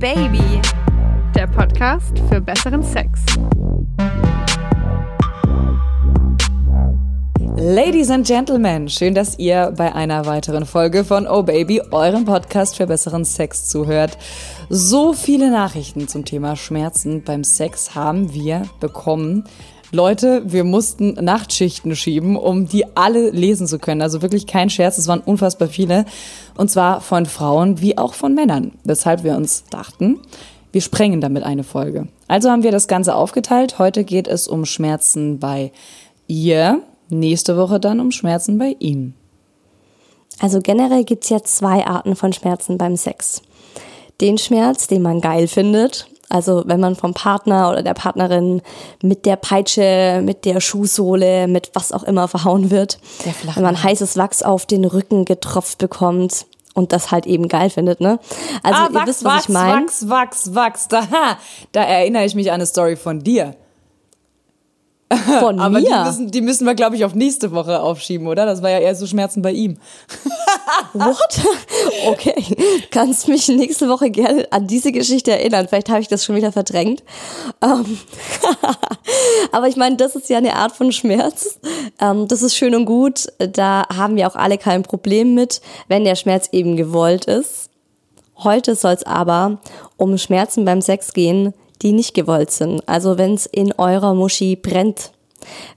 Baby, der Podcast für besseren Sex. Ladies and Gentlemen, schön, dass ihr bei einer weiteren Folge von Oh Baby, eurem Podcast für besseren Sex zuhört. So viele Nachrichten zum Thema Schmerzen beim Sex haben wir bekommen. Leute, wir mussten Nachtschichten schieben, um die alle lesen zu können. Also wirklich kein Scherz, es waren unfassbar viele. Und zwar von Frauen wie auch von Männern. Weshalb wir uns dachten, wir sprengen damit eine Folge. Also haben wir das Ganze aufgeteilt. Heute geht es um Schmerzen bei ihr, nächste Woche dann um Schmerzen bei ihm. Also generell gibt's ja zwei Arten von Schmerzen beim Sex. Den Schmerz, den man geil findet, also wenn man vom Partner oder der Partnerin mit der Peitsche, mit der Schuhsohle, mit was auch immer verhauen wird. Wenn man heißes Wachs auf den Rücken getropft bekommt und das halt eben geil findet, ne? Also ah, ihr Wachs, wisst, was Wachs, ich meine. Wachs, Wachs, Wachs. Da, da erinnere ich mich an eine Story von dir. Von Aber mir. die müssen, die müssen wir, glaube ich, auf nächste Woche aufschieben, oder? Das war ja eher so Schmerzen bei ihm. What? Okay, kannst mich nächste Woche gerne an diese Geschichte erinnern. Vielleicht habe ich das schon wieder verdrängt. Ähm, Aber ich meine, das ist ja eine Art von Schmerz. Ähm, Das ist schön und gut. Da haben wir auch alle kein Problem mit, wenn der Schmerz eben gewollt ist. Heute soll es aber um Schmerzen beim Sex gehen, die nicht gewollt sind. Also wenn es in eurer Muschi brennt,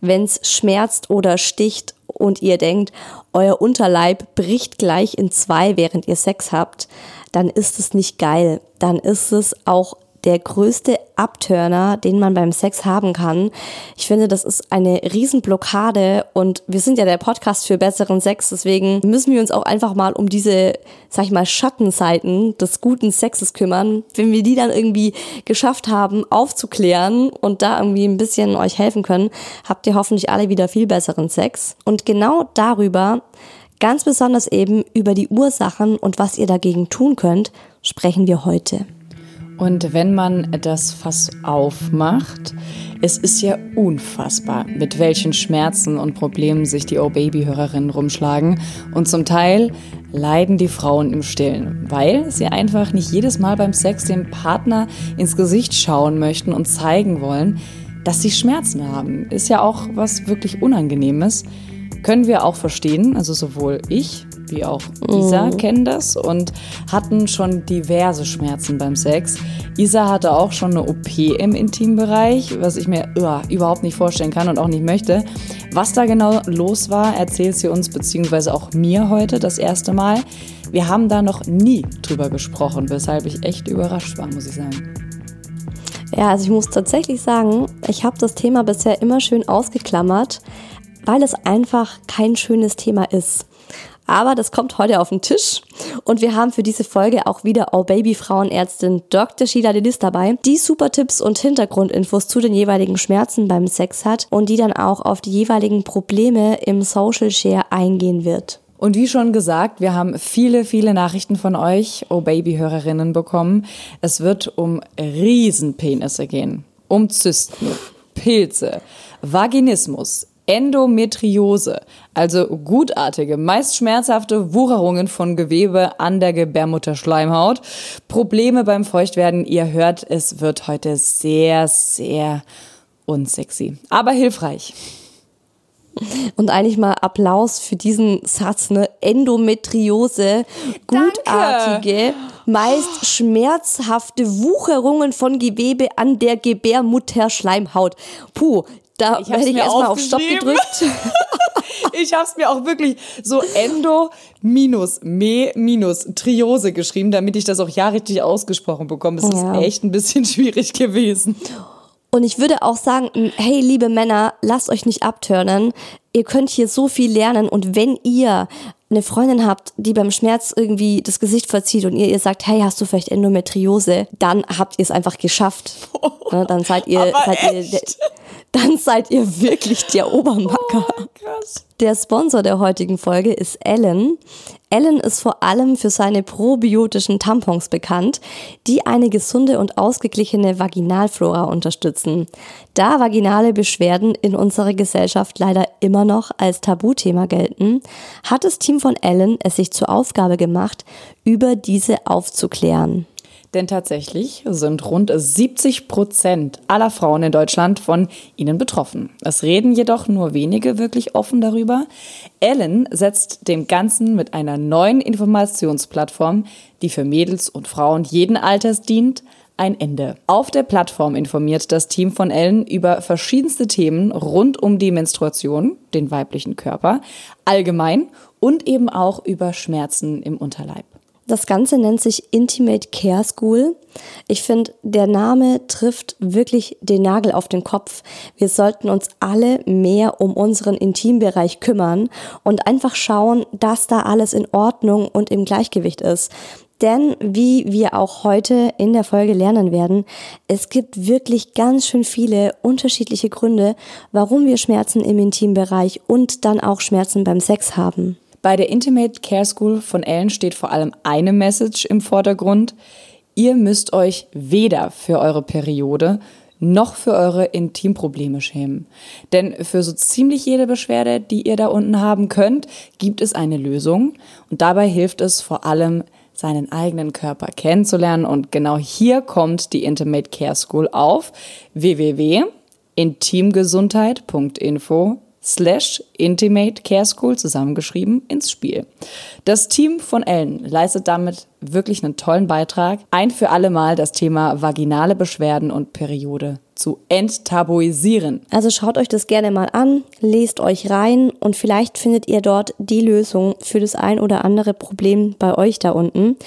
wenn es schmerzt oder sticht und ihr denkt, euer Unterleib bricht gleich in zwei, während ihr Sex habt, dann ist es nicht geil. Dann ist es auch der größte Abturner, den man beim Sex haben kann. Ich finde, das ist eine Riesenblockade und wir sind ja der Podcast für besseren Sex, deswegen müssen wir uns auch einfach mal um diese, sag ich mal, Schattenseiten des guten Sexes kümmern. Wenn wir die dann irgendwie geschafft haben, aufzuklären und da irgendwie ein bisschen euch helfen können, habt ihr hoffentlich alle wieder viel besseren Sex. Und genau darüber, ganz besonders eben über die Ursachen und was ihr dagegen tun könnt, sprechen wir heute. Und wenn man das Fass aufmacht, es ist ja unfassbar, mit welchen Schmerzen und Problemen sich die Oh-Baby-Hörerinnen rumschlagen. Und zum Teil leiden die Frauen im Stillen, weil sie einfach nicht jedes Mal beim Sex dem Partner ins Gesicht schauen möchten und zeigen wollen, dass sie Schmerzen haben. Ist ja auch was wirklich Unangenehmes. Können wir auch verstehen, also sowohl ich wie auch Isa kennen das und hatten schon diverse Schmerzen beim Sex. Isa hatte auch schon eine OP im Intimbereich, was ich mir uah, überhaupt nicht vorstellen kann und auch nicht möchte. Was da genau los war, erzählt sie uns beziehungsweise auch mir heute das erste Mal. Wir haben da noch nie drüber gesprochen, weshalb ich echt überrascht war, muss ich sagen. Ja, also ich muss tatsächlich sagen, ich habe das Thema bisher immer schön ausgeklammert, weil es einfach kein schönes Thema ist. Aber das kommt heute auf den Tisch und wir haben für diese Folge auch wieder Oh Baby Frauenärztin Dr. Sheila Delis dabei, die super Tipps und Hintergrundinfos zu den jeweiligen Schmerzen beim Sex hat und die dann auch auf die jeweiligen Probleme im Social Share eingehen wird. Und wie schon gesagt, wir haben viele, viele Nachrichten von euch, oh Baby-Hörerinnen, bekommen. Es wird um Riesenpenisse gehen, um Zysten, Pilze, Vaginismus, Endometriose, also gutartige, meist schmerzhafte Wucherungen von Gewebe an der Gebärmutterschleimhaut, Probleme beim Feuchtwerden. Ihr hört, es wird heute sehr, sehr unsexy, aber hilfreich. Und eigentlich mal Applaus für diesen Satz, ne? Endometriose, gutartige, meist schmerzhafte Wucherungen von Gewebe an der Gebärmutterschleimhaut. Puh, da Ich hätte ich mir erstmal auf Stopp gedrückt. Ich habe es mir auch wirklich so Endo minus Me minus Triose geschrieben, damit ich das auch ja richtig ausgesprochen bekomme. Es Ja. ist echt ein bisschen schwierig gewesen. Und ich würde auch sagen, hey, liebe Männer, lasst euch nicht abturnen. Ihr könnt hier so viel lernen und wenn ihr eine Freundin habt, die beim Schmerz irgendwie das Gesicht verzieht und ihr ihr sagt, hey, hast du vielleicht Endometriose, dann habt ihr es einfach geschafft. Ne, dann seid ihr, seid ihr, dann seid ihr wirklich der Obermacker. Krass. Der Sponsor der heutigen Folge ist Ellen. Ellen ist vor allem für seine probiotischen Tampons bekannt, die eine gesunde und ausgeglichene Vaginalflora unterstützen. Da vaginale Beschwerden in unserer Gesellschaft leider immer noch als Tabuthema gelten, hat das Team von Ellen es sich zur Aufgabe gemacht, über diese aufzuklären. Denn tatsächlich sind rund 70 Prozent aller Frauen in Deutschland von ihnen betroffen. Es reden jedoch nur wenige wirklich offen darüber. Ellen setzt dem Ganzen mit einer neuen Informationsplattform, die für Mädels und Frauen jeden Alters dient, ein Ende. Auf der Plattform informiert das Team von Ellen über verschiedenste Themen rund um die Menstruation, den weiblichen Körper, allgemein und eben auch über Schmerzen im Unterleib. Das Ganze nennt sich Intimate Care School. Ich finde, der Name trifft wirklich den Nagel auf den Kopf. Wir sollten uns alle mehr um unseren Intimbereich kümmern und einfach schauen, dass da alles in Ordnung und im Gleichgewicht ist. Denn wie wir auch heute in der Folge lernen werden, es gibt wirklich ganz schön viele unterschiedliche Gründe, warum wir Schmerzen im Intimbereich und dann auch Schmerzen beim Sex haben. Bei der Intimate Care School von Ellen steht vor allem eine Message im Vordergrund. Ihr müsst euch weder für eure Periode noch für eure Intimprobleme schämen. Denn für so ziemlich jede Beschwerde, die ihr da unten haben könnt, gibt es eine Lösung. Und dabei hilft es vor allem, seinen eigenen Körper kennenzulernen. Und genau hier kommt die Intimate Care School auf www.intimgesundheit.info slash Intimate Care School zusammengeschrieben ins Spiel. Das Team von Ellen leistet damit wirklich einen tollen Beitrag, ein für alle Mal das Thema vaginale Beschwerden und Periode zu enttabuisieren. Also schaut euch das gerne mal an, lest euch rein und vielleicht findet ihr dort die Lösung für das ein oder andere Problem bei euch da unten.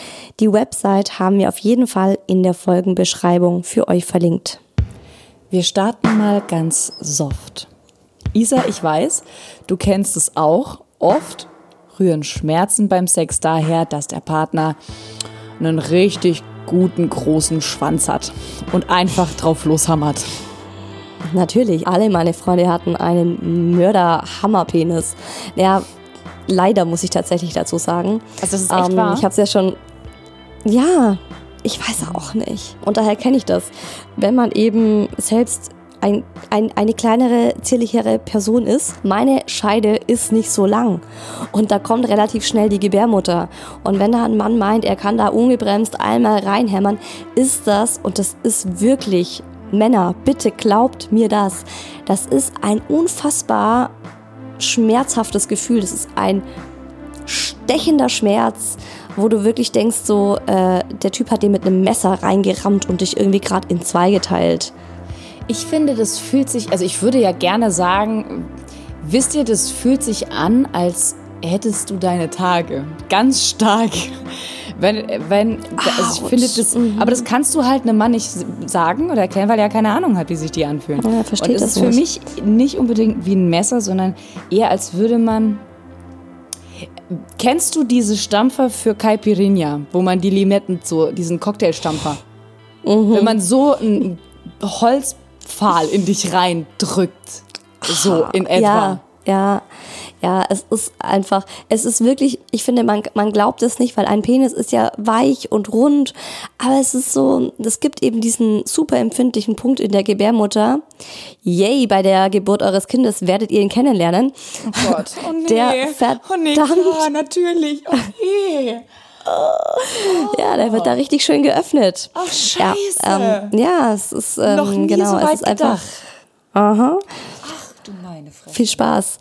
Die Website haben wir auf jeden Fall in der Folgenbeschreibung für euch verlinkt. Wir starten mal ganz soft. Isa, ich weiß, du kennst es auch. Oft rühren Schmerzen beim Sex daher, dass der Partner einen richtig guten großen Schwanz hat und einfach drauf loshammert. Natürlich, alle meine Freunde hatten einen Mörder-Hammerpenis. Ja, leider muss ich tatsächlich dazu sagen. Also das ist echt ähm, wahr? Ich habe es ja schon. Ja, ich weiß auch nicht. Und daher kenne ich das. Wenn man eben selbst ein, ein, eine kleinere, zierlichere Person ist. Meine Scheide ist nicht so lang. Und da kommt relativ schnell die Gebärmutter. Und wenn da ein Mann meint, er kann da ungebremst einmal reinhämmern, ist das, und das ist wirklich, Männer, bitte glaubt mir das, das ist ein unfassbar schmerzhaftes Gefühl. Das ist ein stechender Schmerz, wo du wirklich denkst, so, äh, der Typ hat dir mit einem Messer reingerammt und dich irgendwie gerade in zwei geteilt. Ich finde, das fühlt sich, also ich würde ja gerne sagen, wisst ihr, das fühlt sich an, als hättest du deine Tage. Ganz stark. Wenn, wenn, also ich finde das, mhm. aber das kannst du halt einem Mann nicht sagen oder erklären, weil er keine Ahnung hat, wie sich die anfühlen. Ja, versteht Und es das ist für mich nicht unbedingt wie ein Messer, sondern eher als würde man Kennst du diese Stampfer für Caipirinha, wo man die Limetten so, diesen Cocktailstampfer, mhm. wenn man so ein Holz Pfahl in dich reindrückt. So in etwa. Ja, ja, ja, es ist einfach, es ist wirklich, ich finde, man, man glaubt es nicht, weil ein Penis ist ja weich und rund, aber es ist so, es gibt eben diesen super empfindlichen Punkt in der Gebärmutter. Yay, bei der Geburt eures Kindes werdet ihr ihn kennenlernen. Oh Gott, oh nee, der verdammt, oh nee, klar, natürlich, oh nee. Ja, der wird da richtig schön geöffnet. Ach, scheiße. Ja, ähm, ja es ist, ähm, Noch nie genau, so weit es ist einfach. gedacht. Aha. Ach du meine Fresse. Viel Spaß.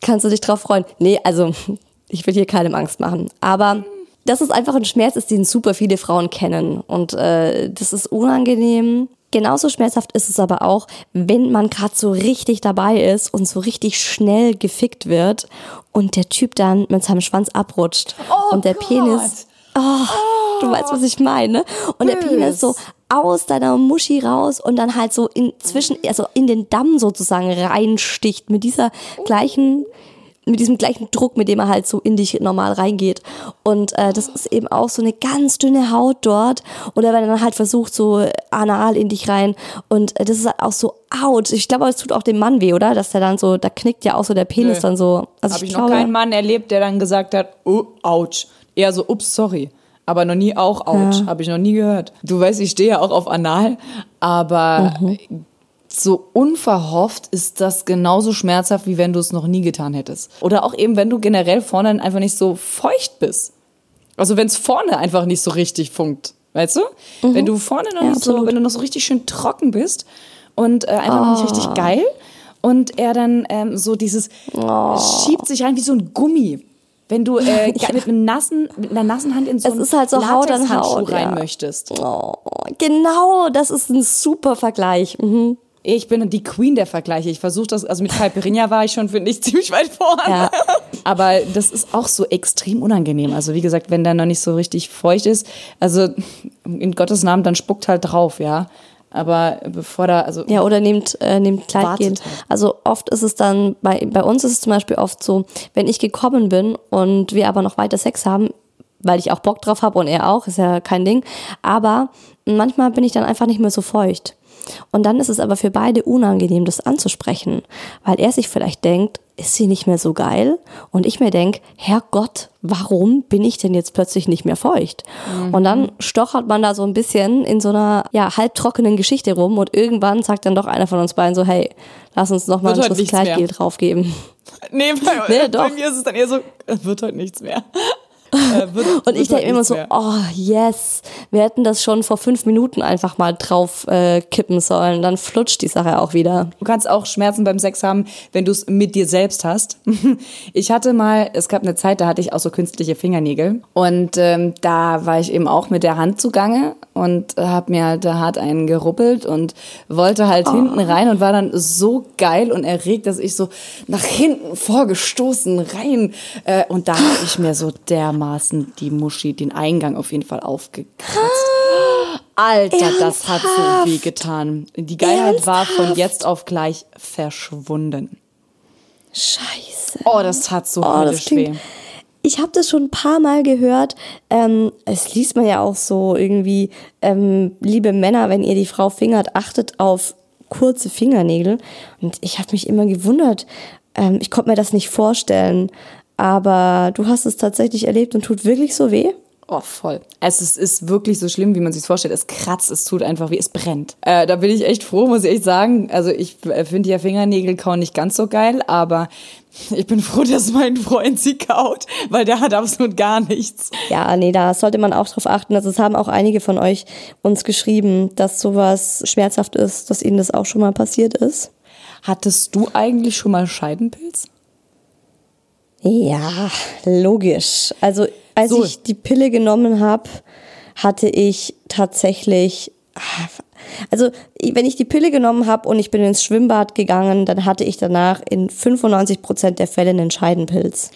Kannst du dich drauf freuen? Nee, also, ich will hier keinem Angst machen. Aber dass es einfach ein Schmerz ist, den super viele Frauen kennen. Und äh, das ist unangenehm. Genauso schmerzhaft ist es aber auch, wenn man gerade so richtig dabei ist und so richtig schnell gefickt wird und der Typ dann mit seinem Schwanz abrutscht oh und der Gott. Penis. Oh, oh, du weißt, was ich meine. Und bös. der Penis so aus deiner Muschi raus und dann halt so in zwischen, also in den Damm sozusagen reinsticht mit dieser gleichen mit diesem gleichen Druck, mit dem er halt so in dich normal reingeht. Und äh, das ist eben auch so eine ganz dünne Haut dort. Und er dann halt versucht, so anal in dich rein. Und äh, das ist halt auch so out. Ich glaube, es tut auch dem Mann weh, oder? Dass der dann so, da knickt ja auch so der Penis Nö. dann so. Also Habe ich, ich noch glaube, keinen Mann erlebt, der dann gesagt hat, oh, ouch. Eher so, ups, sorry. Aber noch nie auch ouch. Ja. Habe ich noch nie gehört. Du weißt, ich stehe ja auch auf Anal, aber Mhm. so unverhofft ist das genauso schmerzhaft, wie wenn du es noch nie getan hättest. Oder auch eben, wenn du generell vorne einfach nicht so feucht bist. Also wenn es vorne einfach nicht so richtig funkt. Weißt du? Wenn du vorne noch Mhm. Ja, nicht so, wenn du noch so richtig schön trocken bist und äh, einfach noch nicht Oh. richtig geil und er dann ähm, so dieses Oh. schiebt sich rein wie so ein Gummi. Wenn du äh, mit, einem nassen, mit einer nassen Hand in so Es ist halt so Haut an Haut, rein ja. möchtest. Oh, genau, das ist ein super Vergleich. Mhm. Ich bin die Queen der Vergleiche. Ich versuche das, also mit Caipirinha war ich schon, finde ich, ziemlich weit vorne. Ja. Aber das ist auch so extrem unangenehm. Also wie gesagt, wenn der noch nicht so richtig feucht ist, also in Gottes Namen, dann spuckt halt drauf, ja. Aber bevor da, also Ja, oder nehmt, äh, nehmt Kleidgel. Wartet halt. Also oft ist es dann, bei, bei uns ist es zum Beispiel oft so, wenn ich gekommen bin und wir aber noch weiter Sex haben, weil ich auch Bock drauf habe und er auch, ist ja kein Ding. Aber manchmal bin ich dann einfach nicht mehr so feucht. Und dann ist es aber für beide unangenehm, das anzusprechen, weil er sich vielleicht denkt, ist sie nicht mehr so geil? Und ich mir denk, Herrgott, warum bin ich denn jetzt plötzlich nicht mehr feucht? Und dann stochert man da so ein bisschen in so einer ja, halbtrockenen Geschichte rum und irgendwann sagt dann doch einer von uns beiden so, hey, lass uns noch mal Wird einen Schuss. Kleidgel draufgeben. nee, bei, Nee, bei doch. mir ist es dann eher so, es wird heute nichts mehr. Äh, wird, Und ich denke immer so, mehr. oh yes, wir hätten das schon vor fünf Minuten einfach mal drauf äh, kippen sollen. Dann flutscht die Sache auch wieder. Du kannst auch Schmerzen beim Sex haben, wenn du es mit dir selbst hast. Ich hatte mal, es gab eine Zeit, da hatte ich auch so künstliche Fingernägel. Und ähm, da war ich eben auch mit der Hand zugange und habe mir halt da hart einen geruppelt und wollte halt hinten rein und war dann so geil und erregt, dass ich so nach hinten vorgestoßen rein. Äh, und da habe ich mir so dermaßen die Muschi, den Eingang auf jeden Fall aufgekratzt. Alter, das hat so weh getan. Die Geilheit war von jetzt auf gleich verschwunden. Scheiße. Oh, das tat so Oh, das weh. Ich habe das schon ein paar Mal gehört. Ähm, es liest man ja auch so irgendwie, ähm, liebe Männer, wenn ihr die Frau fingert, achtet auf kurze Fingernägel. Und ich habe mich immer gewundert. Ähm, ich konnte mir das nicht vorstellen. Aber du hast es tatsächlich erlebt und tut wirklich so weh? Oh, voll. Es ist, wirklich so schlimm, wie man sich vorstellt. Es kratzt, es tut einfach weh, es brennt. Äh, da bin ich echt froh, muss ich echt sagen. Also ich äh, finde ja Fingernägelkauen nicht ganz so geil, aber ich bin froh, dass mein Freund sie kaut, weil der hat absolut gar nichts. Ja, nee, da sollte man auch drauf achten. Also es haben auch einige von euch uns geschrieben, dass sowas schmerzhaft ist, dass ihnen das auch schon mal passiert ist. Hattest du eigentlich schon mal Scheidenpilz? Ja, logisch. Also als So. ich die Pille genommen habe, hatte ich tatsächlich, also wenn ich die Pille genommen habe und ich bin ins Schwimmbad gegangen, dann hatte ich danach in 95 Prozent der Fälle einen Scheidenpilz.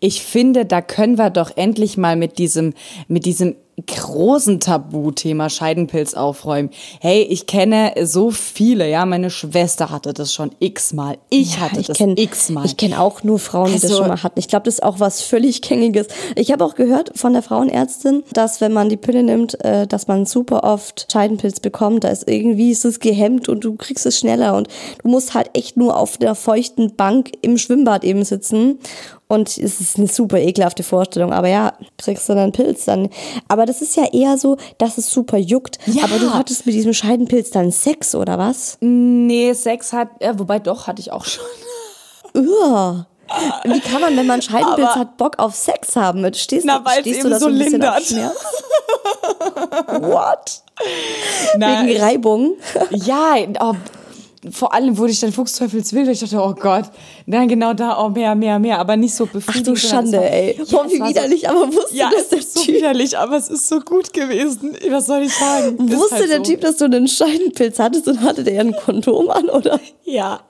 Ich finde, da können wir doch endlich mal mit diesem, mit diesem großen Tabuthema Scheidenpilz aufräumen. Hey, ich kenne so viele, ja, meine Schwester hatte das schon x-mal. Ich hatte ich das kenn- x-mal. Ich kenne auch nur Frauen, die das Also- schon mal hatten. Ich glaube, das ist auch was völlig Gängiges. Ich habe auch gehört von der Frauenärztin, dass wenn man die Pille nimmt, äh, dass man super oft Scheidenpilz bekommt. Da ist irgendwie ist es gehemmt und du kriegst es schneller und du musst halt echt nur auf der feuchten Bank im Schwimmbad eben sitzen. Und es ist eine super ekelhafte Vorstellung. Aber ja, kriegst du dann einen Pilz dann. Aber das ist ja eher so, dass es super juckt. Ja. Aber du hattest mit diesem Scheidenpilz dann Sex, oder was? Nee, Sex hat, ja, wobei doch, hatte ich auch schon. Uah. Wie kann man, wenn man Scheidenpilz Aber- hat, Bock auf Sex haben? Stehst, Na, stehst du da so so ein bisschen auf lindert. Schmerz? What? Na, Wegen Reibung? ja, oh, vor allem wurde ich dann fuchsteufelswild, weil ich dachte, oh Gott, na genau da, oh mehr, mehr, mehr, aber nicht so Ach befriedigend. du sondern es Schande, war- ey. Ja, Boah, wie widerlich, aber wusste Ja, das es der ist so Typ? widerlich, aber es ist so gut gewesen. Was soll ich sagen? Wusste halt der so. Typ, dass du einen Scheidenpilz hattest und hatte der ein Kondom an, oder? Ja,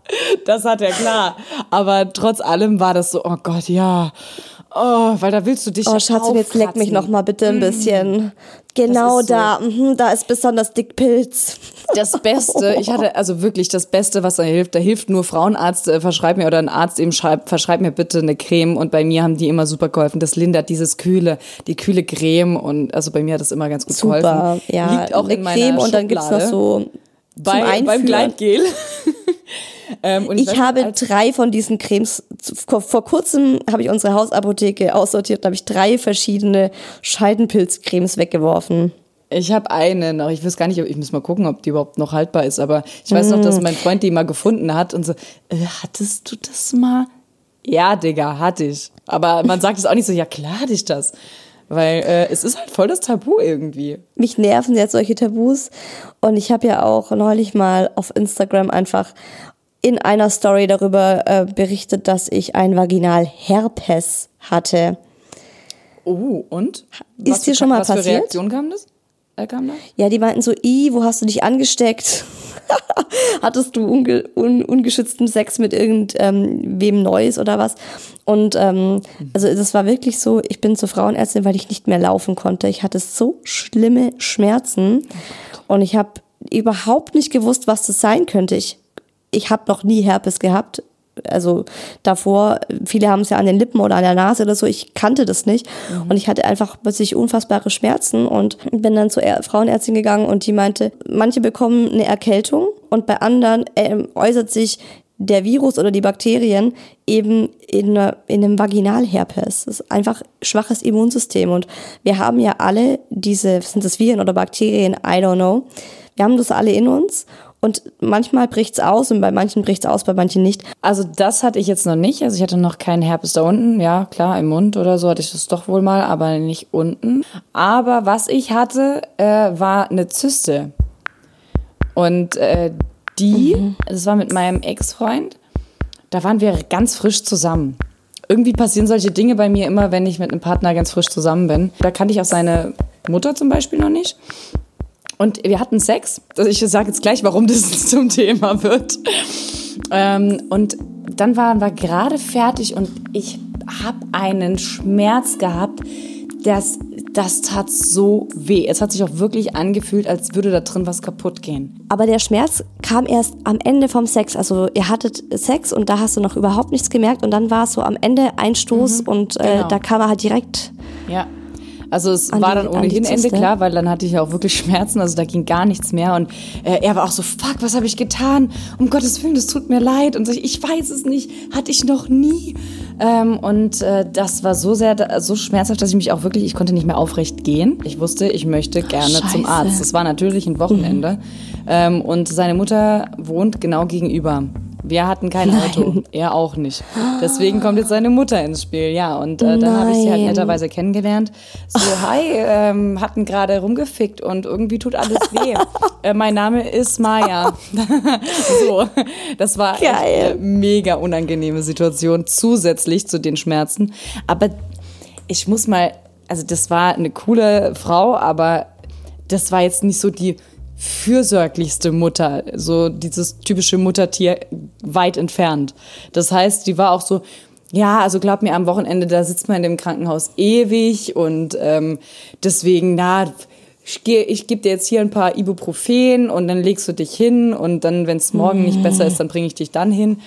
das hat er klar. Aber trotz allem war das so, oh Gott, ja. Oh, weil da willst du dich Oh, Schatz, und jetzt leck mich noch mal bitte ein bisschen. Genau Mm. so- da, mhm, da ist besonders dick Pilz. Das Beste, ich hatte also wirklich das Beste, was da hilft. Da hilft nur Frauenarzt, äh, verschreib mir oder ein Arzt eben schreibt, verschreib mir bitte eine Creme. Und bei mir haben die immer super geholfen. Das lindert dieses kühle, die kühle Creme. Und also bei mir hat das immer ganz gut Super, geholfen. ja. Liegt auch eine in meiner Creme und dann gibt's noch Schublade so zum bei, beim. Gleitgel. ähm, und Ich weiß habe drei von diesen Cremes, vor, kurzem habe ich unsere Hausapotheke aussortiert, da habe ich drei verschiedene Scheidenpilzcremes weggeworfen. Ich habe eine noch. Ich weiß gar nicht, ich muss mal gucken, ob die überhaupt noch haltbar ist. Aber ich weiß noch, dass mein Freund die mal gefunden hat und so, äh, hattest du das mal? Ja, Digga, hatte ich. Aber man sagt es auch nicht so, ja klar hatte ich das. Weil äh, es ist halt voll das Tabu irgendwie. Mich nerven jetzt solche Tabus. Und ich habe ja auch neulich mal auf Instagram einfach in einer Story darüber äh, berichtet, dass ich ein Vaginalherpes hatte. Oh, und? Ist was dir für, schon mal was Für passiert? Reaktion kam das? Äh, kam da? Ja, die meinten so, i, wo hast du dich angesteckt? Hattest du unge un ungeschützten Sex mit irgendwem ähm, Neues oder was? Und ähm, also das war wirklich so, ich bin zur Frauenärztin, weil ich nicht mehr laufen konnte. Ich hatte so schlimme Schmerzen und ich habe überhaupt nicht gewusst, was das sein könnte. Ich, ich habe noch nie Herpes gehabt. Also davor, viele haben es ja an den Lippen oder an der Nase oder so, ich kannte das nicht. Und ich hatte einfach plötzlich unfassbare Schmerzen und bin dann zur Frauenärztin gegangen und die meinte, manche bekommen eine Erkältung und bei anderen ähm, äußert sich der Virus oder die Bakterien eben in, in einem Vaginalherpes. Das ist einfach schwaches Immunsystem. Und wir haben ja alle diese, sind das Viren oder Bakterien, I don't know. Wir haben das alle in uns. Und manchmal bricht's aus und bei manchen bricht's aus, bei manchen nicht. Also das hatte ich jetzt noch nicht. Also ich hatte noch keinen Herpes da unten. Ja, klar, im Mund oder so hatte ich das doch wohl mal, aber nicht unten. Aber was ich hatte, äh, war eine Zyste. Und äh, die, das war mit meinem Ex-Freund, da waren wir ganz frisch zusammen. Irgendwie passieren solche Dinge bei mir immer, wenn ich mit einem Partner ganz frisch zusammen bin. Da kannte ich auch seine Mutter zum Beispiel noch nicht. Und wir hatten Sex. Ich sage jetzt gleich, warum das zum Thema wird. Ähm, und dann waren wir gerade fertig und ich habe einen Schmerz gehabt, das, das tat so weh. Es hat sich auch wirklich angefühlt, als würde da drin was kaputt gehen. Aber der Schmerz kam erst am Ende vom Sex. Also ihr hattet Sex und da hast du noch überhaupt nichts gemerkt und dann war es so am Ende ein Stoß und äh, genau. da kam er halt direkt. Ja. Also es An war die- dann ohnehin Ende klar, weil dann hatte ich auch wirklich Schmerzen, also da ging gar nichts mehr und äh, er war auch so, fuck, was habe ich getan? Um Gottes Willen, das tut mir leid und so, ich weiß es nicht, hatte ich noch nie. Ähm, und äh, das war so sehr, so schmerzhaft, dass ich mich auch wirklich, ich konnte nicht mehr aufrecht gehen. Ich wusste, ich möchte gerne zum Scheiße. Arzt. Das war natürlich ein Wochenende ähm, und seine Mutter wohnt genau gegenüber. Wir hatten kein Auto, er auch nicht. Deswegen kommt jetzt seine Mutter ins Spiel, ja. Und äh, dann habe ich sie halt Nein. netterweise kennengelernt. So, hi, ähm, hatten gerade rumgefickt und irgendwie tut alles weh. äh, mein Name ist Maya. so, das war eine mega unangenehme Situation, zusätzlich zu den Schmerzen. Aber ich muss mal, also das war eine coole Frau, aber das war jetzt nicht so die fürsorglichste Mutter, so dieses typische Muttertier weit entfernt. Das heißt, die war auch so, ja, also glaub mir, am Wochenende, da sitzt man in dem Krankenhaus ewig und ähm, deswegen, na, ich, ich gebe dir jetzt hier ein paar Ibuprofen und dann legst du dich hin und dann, wenn es morgen nicht besser ist, dann bringe ich dich dann hin.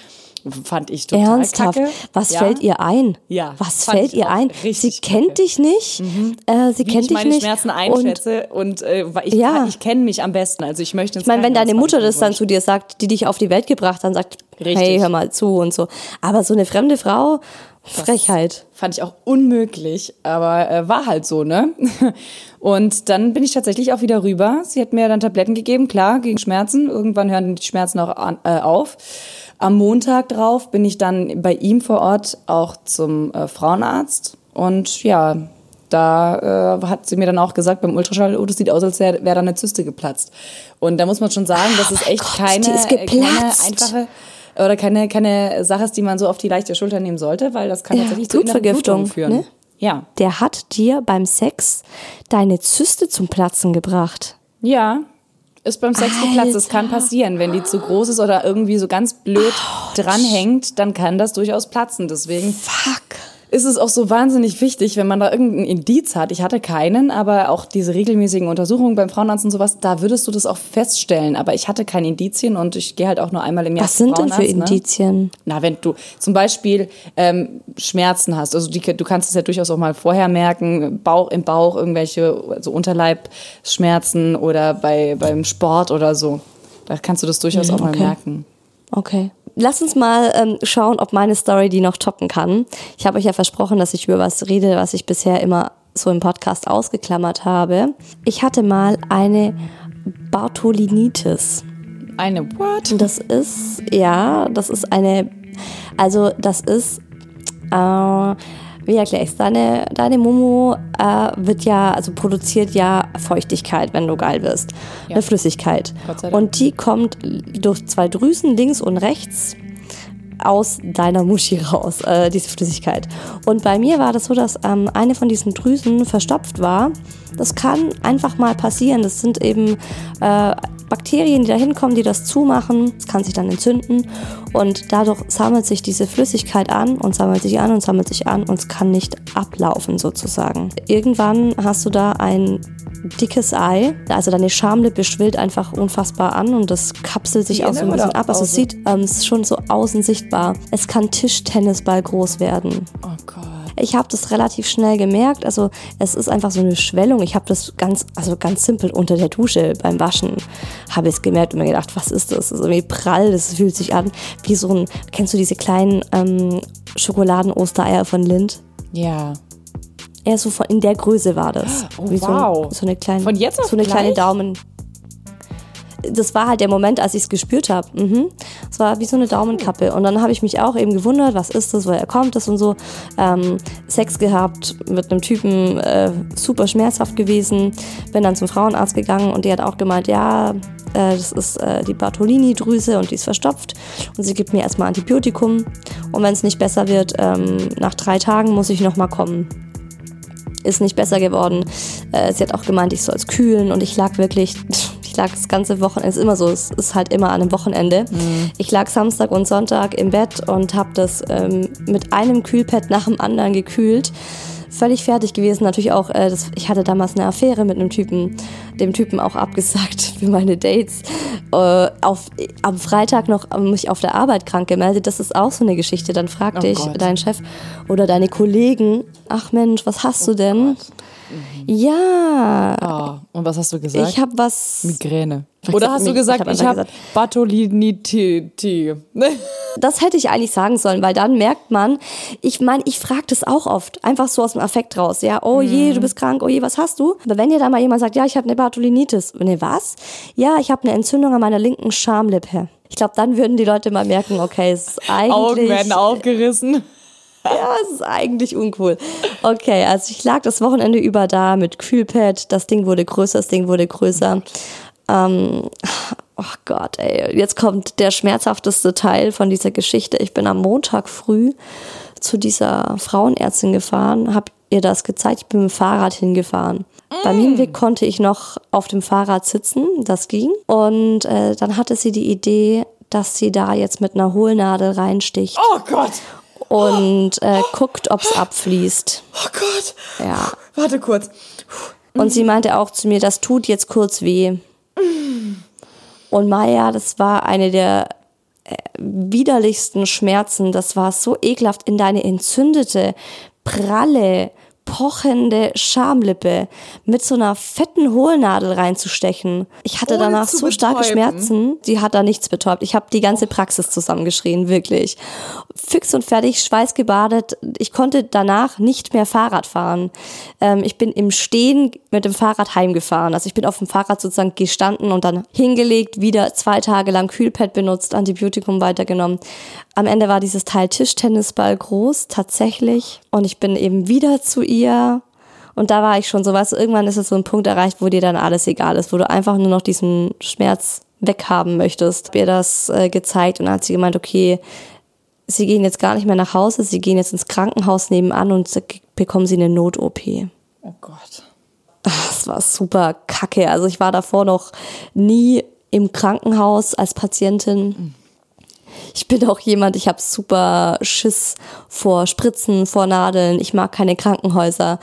Fand ich total Ernsthaft? kacke. Was Ja. fällt ihr ein? Ja, Was fällt ihr ein? Sie kennt kacke. Mhm. dich nicht. Äh, sie Wie kennt ich dich meine nicht. Schmerzen Und einschätze und, äh, weil ich, Ja. ich kenne mich am besten. Also ich möchte ich meine, wenn deine Mutter das dann zu dir sagt, die dich auf die Welt gebracht hat, sagt, Richtig. hey, hör mal zu und so. Aber so eine fremde Frau, Frechheit. Fand ich auch unmöglich, aber äh, war halt so, ne? Und dann bin ich tatsächlich auch wieder rüber. Sie hat mir dann Tabletten gegeben, klar, gegen Schmerzen. Irgendwann hören die Schmerzen auch an, äh, auf. Am Montag drauf bin ich dann bei ihm vor Ort auch zum äh, Frauenarzt. Und ja, da äh, hat sie mir dann auch gesagt beim Ultraschall, oh, das sieht aus, als wäre wär da eine Zyste geplatzt. Und da muss man schon sagen, das ist echt Gott, keine, ist keine einfache oder keine, keine Sache ist, die man so auf die leichte Schulter nehmen sollte, weil das kann Ja, tatsächlich zu inneren Blutvergiftung, führen. ne? Ja. Der hat dir beim Sex deine Zyste zum Platzen gebracht. Ja. Ist beim Sex geplatzt. Das kann passieren. Wenn die zu groß ist oder irgendwie so ganz blöd dranhängt, dann kann das durchaus platzen. Deswegen Fuck. Ist es auch so wahnsinnig wichtig, wenn man da irgendeinen Indiz hat. Ich hatte keinen, aber auch diese regelmäßigen Untersuchungen beim Frauenarzt und sowas, da würdest du das auch feststellen. Aber ich hatte keine Indizien und ich gehe halt auch nur einmal im Jahr Was sind denn für ne? Indizien? Na, wenn du zum Beispiel ähm, Schmerzen hast, also die, du kannst es ja durchaus auch mal vorher merken, Bauch im Bauch, irgendwelche also Unterleibschmerzen oder bei, beim Sport oder so. Da kannst du das durchaus auch mal okay. merken. Okay. Lass uns mal ähm, schauen, ob meine Story die noch toppen kann. Ich habe euch ja versprochen, dass ich über was rede, was ich bisher immer so im Podcast ausgeklammert habe. Ich hatte mal eine Bartholinitis. Eine what? Das ist, ja, das ist eine, also das ist, äh, wie erkläre ich Deine, deine Mumu äh, wird ja, also produziert ja Feuchtigkeit, wenn du geil wirst. Ja. Eine Flüssigkeit. Und die kommt durch zwei Drüsen links und rechts aus deiner Muschi raus, äh, diese Flüssigkeit. Und bei mir war das so, dass ähm, eine von diesen Drüsen verstopft war. Das kann einfach mal passieren. Das sind eben äh, Bakterien, die da hinkommen, die das zumachen. Es kann sich dann entzünden und dadurch sammelt sich diese Flüssigkeit an und sammelt sich an und sammelt sich an und es kann nicht ablaufen sozusagen. Irgendwann hast du da ein dickes Ei, also deine Schamlippe schwillt einfach unfassbar an und das kapselt sich Die auch so ein bisschen ab. Also es sieht ähm, es ist schon so außen sichtbar. Es kann Tischtennisball groß werden. Oh Gott. Ich habe das relativ schnell gemerkt. Also es ist einfach so eine Schwellung. Ich habe das ganz, also ganz simpel unter der Dusche beim Waschen habe ich es gemerkt und mir gedacht, was ist das? Das ist irgendwie prall. Das fühlt sich an wie so ein. Kennst du diese kleinen ähm, Schokoladen-Ostereier von Lind? Ja. Eher so von, in der Größe war das. Oh, Wie so, wow. so eine kleine, Von jetzt auf so eine kleine? Daumen. Das war halt der Moment, als ich es gespürt habe. Mhm. Es war wie so eine Daumenkappe. Und dann habe ich mich auch eben gewundert, was ist das, woher kommt das und so. Ähm, Sex gehabt mit einem Typen, äh, super schmerzhaft gewesen. Bin dann zum Frauenarzt gegangen und die hat auch gemeint, ja, äh, das ist äh, die Bartolini-Drüse und die ist verstopft. Und sie gibt mir erstmal Antibiotikum. Und wenn es nicht besser wird, ähm, nach drei Tagen muss ich nochmal kommen ist nicht besser geworden. Äh, sie hat auch gemeint, ich soll es kühlen und ich lag wirklich, ich lag das ganze Wochenende, es ist immer so, es ist halt immer an einem Wochenende. Ich lag Samstag und Sonntag im Bett und habe das ähm, mit einem Kühlpad nach dem anderen gekühlt. Völlig fertig gewesen, natürlich auch, äh, das, ich hatte damals eine Affäre mit einem Typen, dem Typen auch abgesagt für meine Dates. Äh, auf, am Freitag noch mich auf der Arbeit krank gemeldet, das ist auch so eine Geschichte. Dann fragt Oh dich Gott. dein Chef oder deine Kollegen, ach Mensch, was hast du denn? Ja, Ah, und was hast du gesagt? ich habe was. Migräne. Oder hab hast du gesagt, ich hab habe gesagt- Bartolini-T. Das hätte ich eigentlich sagen sollen, weil dann merkt man, ich meine, ich frage das auch oft, einfach so aus dem Affekt raus, ja, oh je, du bist krank, oh je, was hast du? Aber wenn dir da mal jemand sagt, ja, ich habe eine Bartholinitis, ne, was? Ja, ich habe eine Entzündung an meiner linken Schamlippe. Ich glaube, dann würden die Leute mal merken, okay, es ist Augen eigentlich, werden aufgerissen. ja, es ist eigentlich uncool. Okay, also ich lag das Wochenende über da mit Kühlpad, das Ding wurde größer, das Ding wurde größer. Ähm, oh Gott, ey, jetzt kommt der schmerzhafteste Teil von dieser Geschichte. Ich bin am Montag früh zu dieser Frauenärztin gefahren, habe ihr das gezeigt, ich bin mit dem Fahrrad hingefahren. Beim Hinweg konnte ich noch auf dem Fahrrad sitzen, das ging. Und äh, dann hatte sie die Idee, dass sie da jetzt mit einer Hohlnadel reinsticht Oh Gott. Und äh, guckt, ob es abfließt. Oh Gott. Ja. Warte kurz. Und sie meinte auch zu mir, das tut jetzt kurz weh. Und Maya, das war eine der äh, widerlichsten Schmerzen. Das war so ekelhaft in deine entzündete, pralle, pochende Schamlippe mit so einer fetten Hohlnadel reinzustechen. Ich hatte Ohne danach so starke betäuben. Schmerzen. Sie hat da nichts betäubt. Ich habe die ganze Praxis zusammengeschrien, wirklich. Fix und fertig, schweißgebadet. Ich konnte danach nicht mehr Fahrrad fahren. Ähm, ich bin im Stehen mit dem Fahrrad heimgefahren. Also ich bin auf dem Fahrrad sozusagen gestanden und dann hingelegt, wieder zwei Tage lang Kühlpad benutzt, Antibiotikum weitergenommen. Am Ende war dieses Teil Tischtennisball groß, tatsächlich. Und ich bin eben wieder zu ihr. Und da war ich schon so, weißt du, irgendwann ist es so ein Punkt erreicht, wo dir dann alles egal ist, wo du einfach nur noch diesen Schmerz weghaben möchtest. Hab ihr das äh, gezeigt und dann hat sie gemeint, okay, sie gehen jetzt gar nicht mehr nach Hause, sie gehen jetzt ins Krankenhaus nebenan und bekommen sie eine Not-OP. Oh Gott. Das war super kacke. Also ich war davor noch nie im Krankenhaus als Patientin. Ich bin auch jemand, ich habe super Schiss vor Spritzen, vor Nadeln. Ich mag keine Krankenhäuser.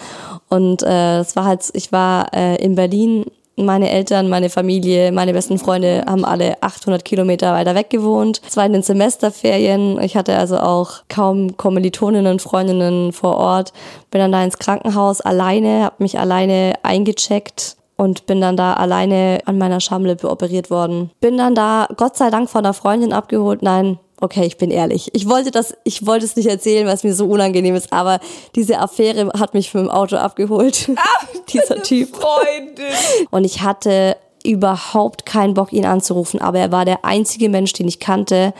Und äh, es war halt, ich war äh, in Berlin. Meine Eltern, meine Familie, meine besten Freunde haben alle 800 Kilometer weiter weg gewohnt. Es war in den Semesterferien. Ich hatte also auch kaum Kommilitoninnen, Freundinnen vor Ort. Bin dann da ins Krankenhaus alleine, habe mich alleine eingecheckt und bin dann da alleine an meiner Schamlippe operiert worden. Bin dann da Gott sei Dank von einer Freundin abgeholt. Nein, okay, ich bin ehrlich. Ich wollte das, ich wollte es nicht erzählen, was mir so unangenehm ist, aber diese Affäre hat mich mit dem Auto abgeholt. Dieser Typ. Freundin. Und ich hatte überhaupt keinen Bock, ihn anzurufen, aber er war der einzige Mensch, den ich kannte,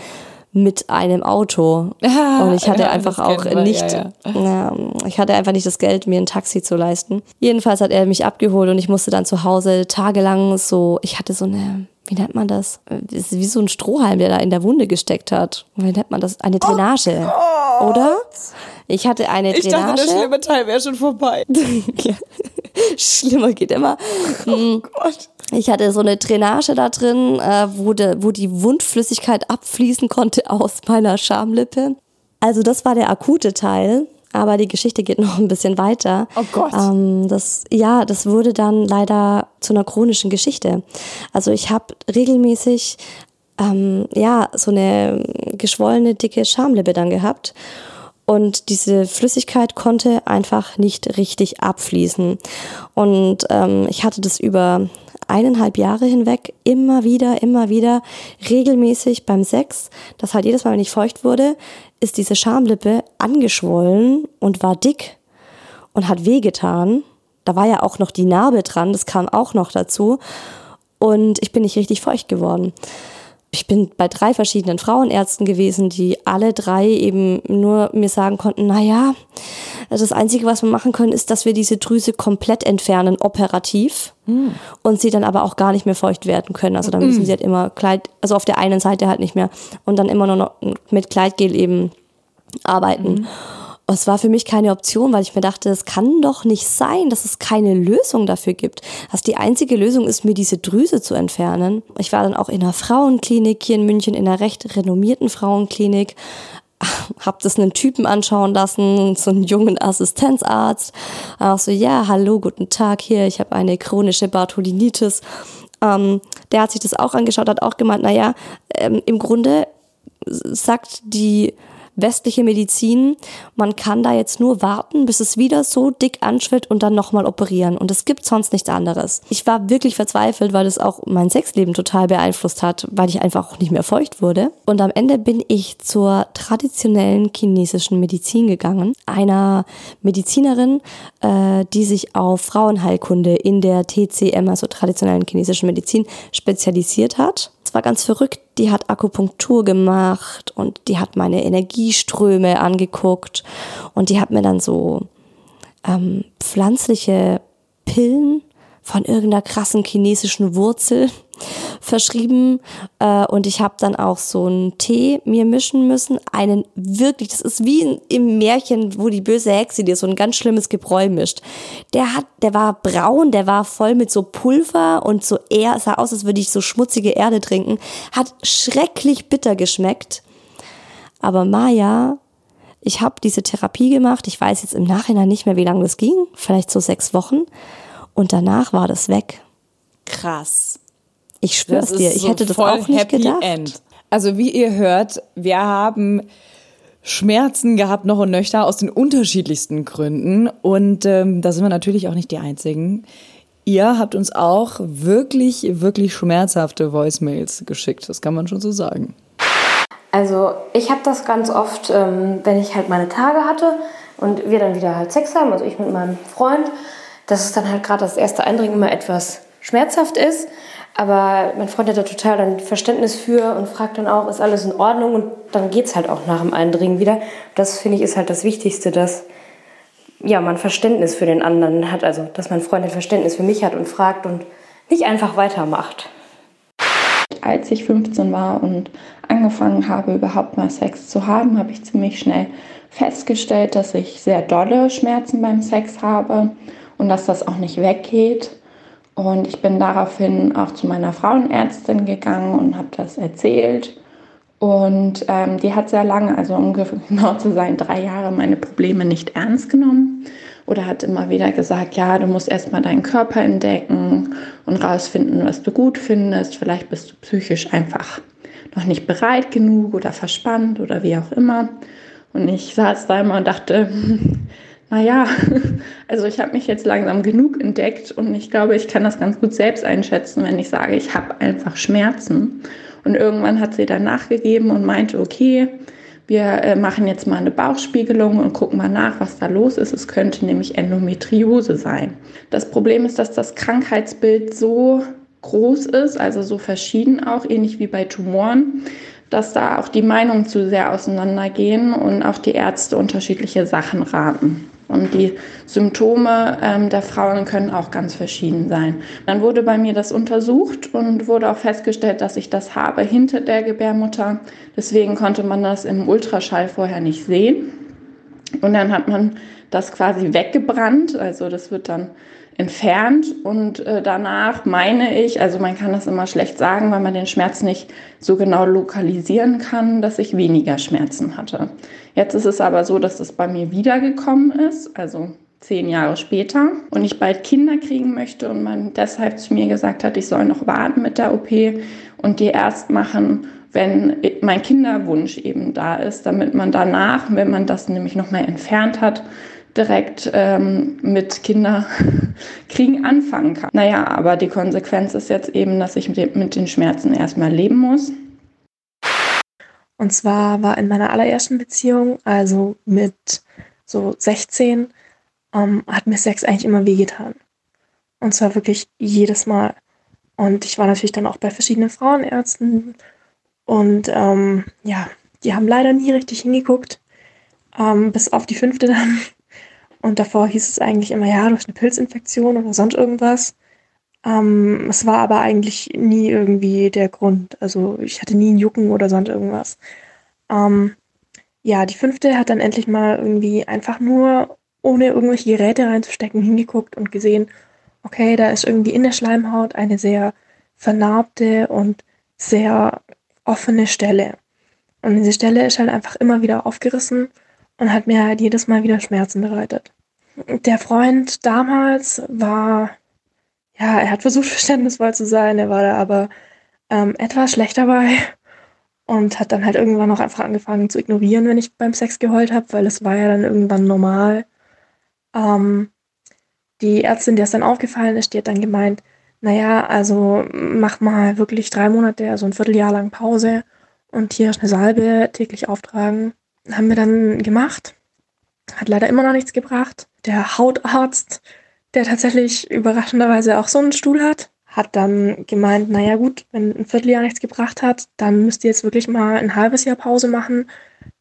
mit einem Auto. Ja, und ich hatte ja, einfach auch wir, nicht, ja, ja, ich hatte einfach nicht das Geld, mir ein Taxi zu leisten. Jedenfalls hat er mich abgeholt und ich musste dann zu Hause tagelang so, ich hatte so eine, wie nennt man das? Das wie so ein Strohhalm, der da in der Wunde gesteckt hat. Wie nennt man das? Eine Drainage. Oder? Ich hatte eine Ich Drainage. dachte, der schlimme Teil wäre schon vorbei. Schlimmer geht immer. Oh Gott. Ich hatte so eine Drainage da drin, äh, wo, de, wo die Wundflüssigkeit abfließen konnte aus meiner Schamlippe. Also das war der akute Teil. Aber die Geschichte geht noch ein bisschen weiter. Oh Gott. Ähm, das, ja, das wurde dann leider zu einer chronischen Geschichte. Also ich habe regelmäßig ähm, ja so eine geschwollene dicke Schamlippe dann gehabt und diese Flüssigkeit konnte einfach nicht richtig abfließen. Und ähm, ich hatte das über eineinhalb Jahre hinweg immer wieder, immer wieder regelmäßig beim Sex, dass halt jedes Mal, wenn ich feucht wurde, ist diese Schamlippe angeschwollen und war dick und hat wehgetan. Da war ja auch noch die Narbe dran, das kam auch noch dazu. Und ich bin nicht richtig feucht geworden ich bin bei drei verschiedenen Frauenärzten gewesen, die alle drei eben nur mir sagen konnten, na ja, das Einzige, was wir machen können, ist, dass wir diese Drüse komplett entfernen, operativ. Mm. Und sie dann aber auch gar nicht mehr feucht werden können. Also dann müssen mm. sie halt immer Kleid, also auf der einen Seite halt nicht mehr und dann immer nur noch mit Kleidgel eben arbeiten. Mm es war für mich keine Option, weil ich mir dachte, es kann doch nicht sein, dass es keine Lösung dafür gibt. Dass die einzige Lösung ist, mir diese Drüse zu entfernen. Ich war dann auch in einer Frauenklinik hier in München, in einer recht renommierten Frauenklinik. Hab das einen Typen anschauen lassen, so einen jungen Assistenzarzt. Auch so, ja, hallo, guten Tag hier, ich habe eine chronische Bartholinitis. Ähm, der hat sich das auch angeschaut, hat auch gemeint, naja, ähm, im Grunde sagt die westliche Medizin, man kann da jetzt nur warten, bis es wieder so dick anschwillt und dann nochmal operieren. Und es gibt sonst nichts anderes. Ich war wirklich verzweifelt, weil es auch mein Sexleben total beeinflusst hat, weil ich einfach auch nicht mehr feucht wurde. Und am Ende bin ich zur traditionellen chinesischen Medizin gegangen. Einer Medizinerin, äh, die sich auf Frauenheilkunde in der TCM, also traditionellen chinesischen Medizin, spezialisiert hat. Es war ganz verrückt. Die hat Akupunktur gemacht und die hat meine Energieströme angeguckt und die hat mir dann so ähm, pflanzliche Pillen von irgendeiner krassen chinesischen Wurzel verschrieben äh, und ich habe dann auch so einen Tee mir mischen müssen. Einen wirklich, das ist wie im Märchen, wo die böse Hexe dir so ein ganz schlimmes Gebräu mischt. Der hat, der war braun, der war voll mit so Pulver und so er sah aus, als würde ich so schmutzige Erde trinken. Hat schrecklich bitter geschmeckt. Aber Maya, ich habe diese Therapie gemacht. Ich weiß jetzt im Nachhinein nicht mehr, wie lange das ging. Vielleicht so sechs Wochen. Und danach war das weg. Krass. Ich schwör's dir, ich so hätte das auch nicht gedacht. End. Also wie ihr hört, wir haben Schmerzen gehabt, noch und nöchter, aus den unterschiedlichsten Gründen. Und ähm, da sind wir natürlich auch nicht die Einzigen. Ihr habt uns auch wirklich, wirklich schmerzhafte Voicemails geschickt. Das kann man schon so sagen. Also ich habe das ganz oft, ähm, wenn ich halt meine Tage hatte und wir dann wieder halt Sex haben, also ich mit meinem Freund, dass es dann halt gerade das erste Eindringen immer etwas schmerzhaft ist. Aber mein Freund hat da total ein Verständnis für und fragt dann auch, ist alles in Ordnung? Und dann geht es halt auch nach dem Eindringen wieder. Das finde ich ist halt das Wichtigste, dass ja, man Verständnis für den anderen hat. Also, dass mein Freund ein Verständnis für mich hat und fragt und nicht einfach weitermacht. Als ich 15 war und angefangen habe, überhaupt mal Sex zu haben, habe ich ziemlich schnell festgestellt, dass ich sehr dolle Schmerzen beim Sex habe und dass das auch nicht weggeht. Und ich bin daraufhin auch zu meiner Frauenärztin gegangen und habe das erzählt. Und ähm, die hat sehr lange, also ungefähr genau zu sein, drei Jahre meine Probleme nicht ernst genommen. Oder hat immer wieder gesagt, ja, du musst erstmal deinen Körper entdecken und rausfinden, was du gut findest. Vielleicht bist du psychisch einfach noch nicht bereit genug oder verspannt oder wie auch immer. Und ich saß da immer und dachte, naja, also ich habe mich jetzt langsam genug entdeckt und ich glaube, ich kann das ganz gut selbst einschätzen, wenn ich sage, ich habe einfach Schmerzen. Und irgendwann hat sie dann nachgegeben und meinte, okay, wir äh, machen jetzt mal eine Bauchspiegelung und gucken mal nach, was da los ist. Es könnte nämlich Endometriose sein. Das Problem ist, dass das Krankheitsbild so groß ist, also so verschieden auch, ähnlich wie bei Tumoren, dass da auch die Meinungen zu sehr auseinandergehen und auch die Ärzte unterschiedliche Sachen raten. Und die Symptome ähm, der Frauen können auch ganz verschieden sein. Dann wurde bei mir das untersucht und wurde auch festgestellt, dass ich das habe hinter der Gebärmutter. Deswegen konnte man das im Ultraschall vorher nicht sehen. Und dann hat man das quasi weggebrannt. Also das wird dann entfernt und äh, danach meine ich, also man kann das immer schlecht sagen, weil man den Schmerz nicht so genau lokalisieren kann, dass ich weniger Schmerzen hatte. Jetzt ist es aber so, dass es bei mir wiedergekommen ist, also zehn Jahre später und ich bald Kinder kriegen möchte und man deshalb zu mir gesagt hat, ich soll noch warten mit der OP und die erst machen, wenn mein Kinderwunsch eben da ist, damit man danach, wenn man das nämlich nochmal entfernt hat, direkt ähm, mit Kinderkriegen anfangen kann. Naja, aber die Konsequenz ist jetzt eben, dass ich mit, den Schmerzen erstmal leben muss. Und zwar war in meiner allerersten Beziehung, also mit so 16, ähm, hat mir Sex eigentlich immer wehgetan. Und zwar wirklich jedes Mal. Und ich war natürlich dann auch bei verschiedenen Frauenärzten. Und ähm, ja, die haben leider nie richtig hingeguckt. Ähm, bis auf die fünfte dann. Und davor hieß es eigentlich immer, ja, du hast eine Pilzinfektion oder sonst irgendwas. Ähm, es war aber eigentlich nie irgendwie der Grund. Also ich hatte nie einen Jucken oder sonst irgendwas. Ähm, ja, die fünfte hat dann endlich mal irgendwie einfach nur, ohne irgendwelche Geräte reinzustecken, hingeguckt und gesehen, okay, da ist irgendwie in der Schleimhaut eine sehr vernarbte und sehr offene Stelle. Und diese Stelle ist halt einfach immer wieder aufgerissen und hat mir halt jedes Mal wieder Schmerzen bereitet. Der Freund damals war, ja, er hat versucht, verständnisvoll zu sein, er war da aber ähm, etwas schlecht dabei und hat dann halt irgendwann auch einfach angefangen zu ignorieren, wenn ich beim Sex geheult habe, weil es war ja dann irgendwann normal. Ähm, die Ärztin, der es dann aufgefallen ist, die hat dann gemeint, naja, also mach mal wirklich drei Monate, also ein Vierteljahr lang Pause und hier ist eine Salbe täglich auftragen haben wir dann gemacht. Hat leider immer noch nichts gebracht. Der Hautarzt, der tatsächlich überraschenderweise auch so einen Stuhl hat, hat dann gemeint, naja gut, wenn ein Vierteljahr nichts gebracht hat, dann müsst ihr jetzt wirklich mal ein halbes Jahr Pause machen.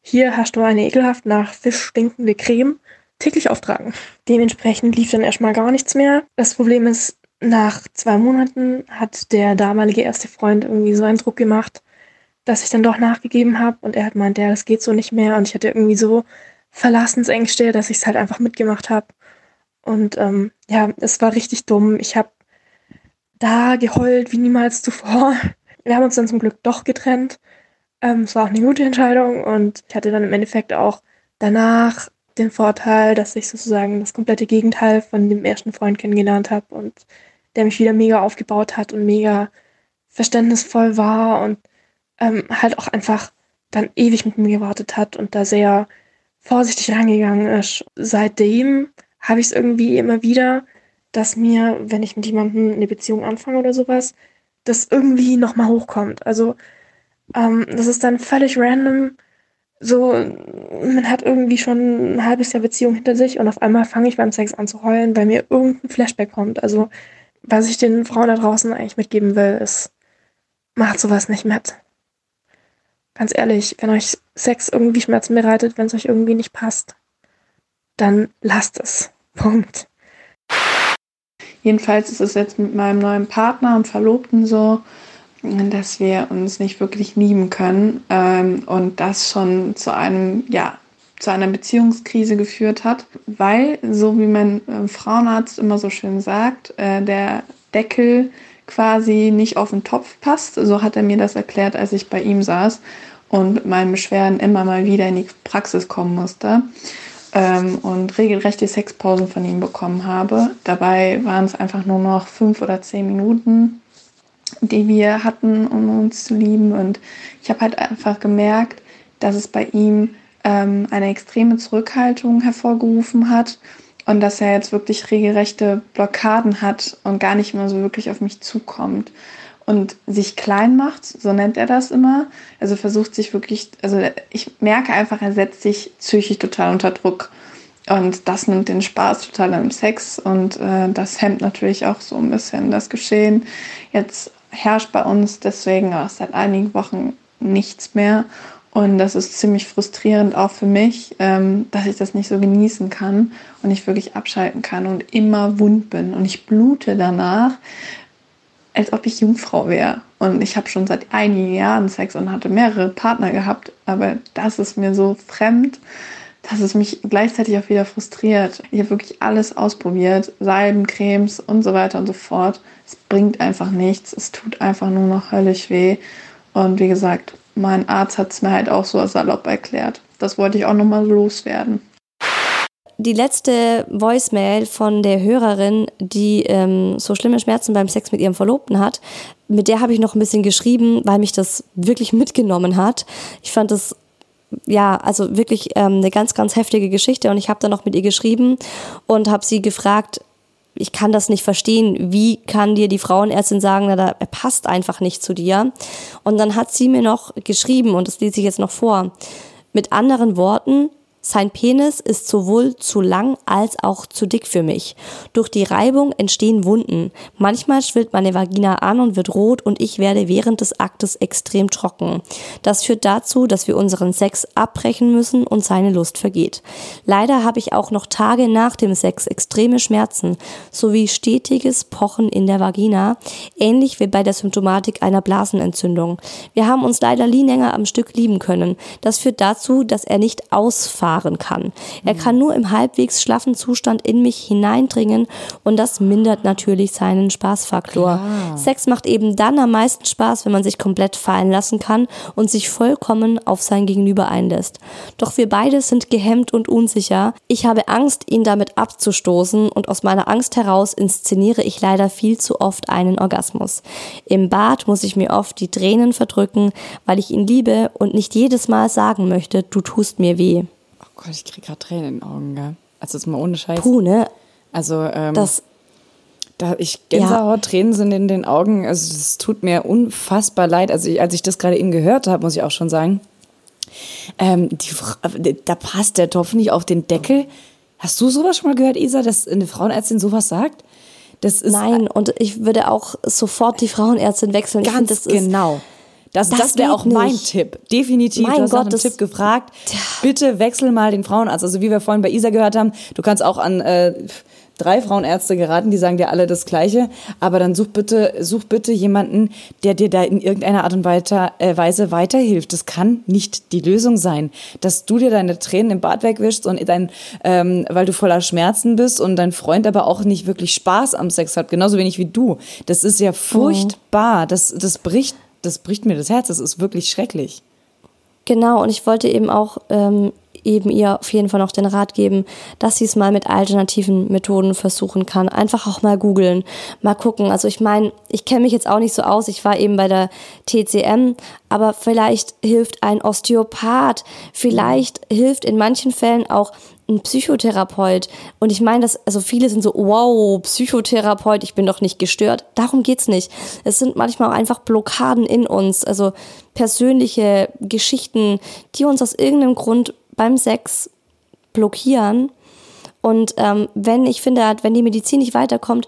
Hier hast du eine ekelhaft nach Fisch stinkende Creme täglich auftragen. Dementsprechend lief dann erstmal gar nichts mehr. Das Problem ist, nach zwei Monaten hat der damalige erste Freund irgendwie so einen Druck gemacht, dass ich dann doch nachgegeben habe und er hat meint, ja, das geht so nicht mehr und ich hatte irgendwie so Verlassensängste, dass ich es halt einfach mitgemacht habe. Und ähm, ja, es war richtig dumm. Ich habe da geheult wie niemals zuvor. Wir haben uns dann zum Glück doch getrennt. Ähm, es war auch eine gute Entscheidung und ich hatte dann im Endeffekt auch danach den Vorteil, dass ich sozusagen das komplette Gegenteil von dem ersten Freund kennengelernt habe und der mich wieder mega aufgebaut hat und mega verständnisvoll war und ähm, halt auch einfach dann ewig mit mir gewartet hat und da sehr vorsichtig rangegangen ist. Seitdem habe ich es irgendwie immer wieder, dass mir, wenn ich mit jemandem eine Beziehung anfange oder sowas, das irgendwie nochmal hochkommt. Also ähm, das ist dann völlig random. So, man hat irgendwie schon ein halbes Jahr Beziehung hinter sich und auf einmal fange ich beim Sex an zu heulen, weil mir irgendein Flashback kommt. Also, was ich den Frauen da draußen eigentlich mitgeben will, ist, macht sowas nicht mit. Ganz ehrlich, wenn euch Sex irgendwie Schmerzen bereitet, wenn es euch irgendwie nicht passt, dann lasst es. Punkt. Jedenfalls ist es jetzt mit meinem neuen Partner und Verlobten so, dass wir uns nicht wirklich lieben können ähm, und das schon zu einem, ja, zu einer Beziehungskrise geführt hat, weil, so wie mein äh, Frauenarzt immer so schön sagt, äh, der Deckel quasi nicht auf den Topf passt. So hat er mir das erklärt, als ich bei ihm saß und mit meinen Beschwerden immer mal wieder in die Praxis kommen musste ähm, und regelrechte Sexpausen von ihm bekommen habe. Dabei waren es einfach nur noch fünf oder zehn Minuten, die wir hatten, um uns zu lieben. Und ich habe halt einfach gemerkt, dass es bei ihm ähm, eine extreme Zurückhaltung hervorgerufen hat und dass er jetzt wirklich regelrechte Blockaden hat und gar nicht mehr so wirklich auf mich zukommt und sich klein macht, so nennt er das immer. Also versucht sich wirklich, also ich merke einfach, er setzt sich psychisch total unter Druck. Und das nimmt den Spaß total am Sex und äh, das hemmt natürlich auch so ein bisschen das Geschehen. Jetzt herrscht bei uns deswegen auch seit einigen Wochen nichts mehr. Und das ist ziemlich frustrierend auch für mich, ähm, dass ich das nicht so genießen kann und nicht wirklich abschalten kann und immer wund bin. Und ich blute danach, als ob ich Jungfrau wäre. Und ich habe schon seit einigen Jahren Sex und hatte mehrere Partner gehabt, aber das ist mir so fremd, dass es mich gleichzeitig auch wieder frustriert. Ich habe wirklich alles ausprobiert, Salben, Cremes und so weiter und so fort. Es bringt einfach nichts, es tut einfach nur noch höllisch weh. Und wie gesagt, mein Arzt hat es mir halt auch so salopp erklärt. Das wollte ich auch nochmal loswerden. Die letzte Voicemail von der Hörerin, die ähm, so schlimme Schmerzen beim Sex mit ihrem Verlobten hat, mit der habe ich noch ein bisschen geschrieben, weil mich das wirklich mitgenommen hat. Ich fand das ja, also wirklich ähm, eine ganz, ganz heftige Geschichte und ich habe dann noch mit ihr geschrieben und habe sie gefragt, ich kann das nicht verstehen. Wie kann dir die Frauenärztin sagen, na, er passt einfach nicht zu dir? Und dann hat sie mir noch geschrieben, und das lese ich jetzt noch vor, mit anderen Worten, sein Penis ist sowohl zu lang als auch zu dick für mich. Durch die Reibung entstehen Wunden. Manchmal schwillt meine Vagina an und wird rot und ich werde während des Aktes extrem trocken. Das führt dazu, dass wir unseren Sex abbrechen müssen und seine Lust vergeht. Leider habe ich auch noch Tage nach dem Sex extreme Schmerzen sowie stetiges Pochen in der Vagina, ähnlich wie bei der Symptomatik einer Blasenentzündung. Wir haben uns leider nie länger am Stück lieben können. Das führt dazu, dass er nicht ausfahrt fahren kann. Er kann nur im halbwegs schlaffen Zustand in mich hineindringen und das mindert natürlich seinen Spaßfaktor. Klar. Sex macht eben dann am meisten Spaß, wenn man sich komplett fallen lassen kann und sich vollkommen auf sein Gegenüber einlässt. Doch wir beide sind gehemmt und unsicher. Ich habe Angst, ihn damit abzustoßen und aus meiner Angst heraus inszeniere ich leider viel zu oft einen Orgasmus. Im Bad muss ich mir oft die Tränen verdrücken, weil ich ihn liebe und nicht jedes Mal sagen möchte, du tust mir weh. Gott, ich kriege gerade Tränen in den Augen, gell? Also jetzt mal ohne Scheiß. Puh, ne? Also, ähm, das, da ich Gänsehaut, ja. Tränen sind in den Augen. Also es tut mir unfassbar leid. Also ich, als ich das gerade eben gehört habe, muss ich auch schon sagen, ähm, die, da passt der Topf nicht auf den Deckel. Hast du sowas schon mal gehört, Isa, dass eine Frauenärztin sowas sagt? Das ist Nein, und ich würde auch sofort die Frauenärztin wechseln. Ganz find, genau. Das, das, das wäre auch mein Tipp. Definitiv. Mein du hast Gott, nach einem Tipp gefragt. Bitte wechsel mal den Frauenarzt. Also wie wir vorhin bei Isa gehört haben, du kannst auch an äh, drei Frauenärzte geraten, die sagen dir alle das Gleiche. Aber dann such bitte, such bitte jemanden, der dir da in irgendeiner Art und äh, Weise weiterhilft. Das kann nicht die Lösung sein, dass du dir deine Tränen im Bad wegwischst und dein, ähm, weil du voller Schmerzen bist und dein Freund aber auch nicht wirklich Spaß am Sex hat, genauso wenig wie du. Das ist ja furchtbar. Das, das bricht das bricht mir das Herz. Das ist wirklich schrecklich. Genau, und ich wollte eben auch ähm, eben ihr auf jeden Fall noch den Rat geben, dass sie es mal mit alternativen Methoden versuchen kann. Einfach auch mal googeln, mal gucken. Also ich meine, ich kenne mich jetzt auch nicht so aus. Ich war eben bei der TCM, aber vielleicht hilft ein Osteopath, vielleicht hilft in manchen Fällen auch ein Psychotherapeut. Und ich meine, dass, also viele sind so, wow, Psychotherapeut, ich bin doch nicht gestört. Darum geht's nicht. Es sind manchmal auch einfach Blockaden in uns, also persönliche Geschichten, die uns aus irgendeinem Grund beim Sex blockieren. Und ähm, wenn, ich finde, wenn die Medizin nicht weiterkommt,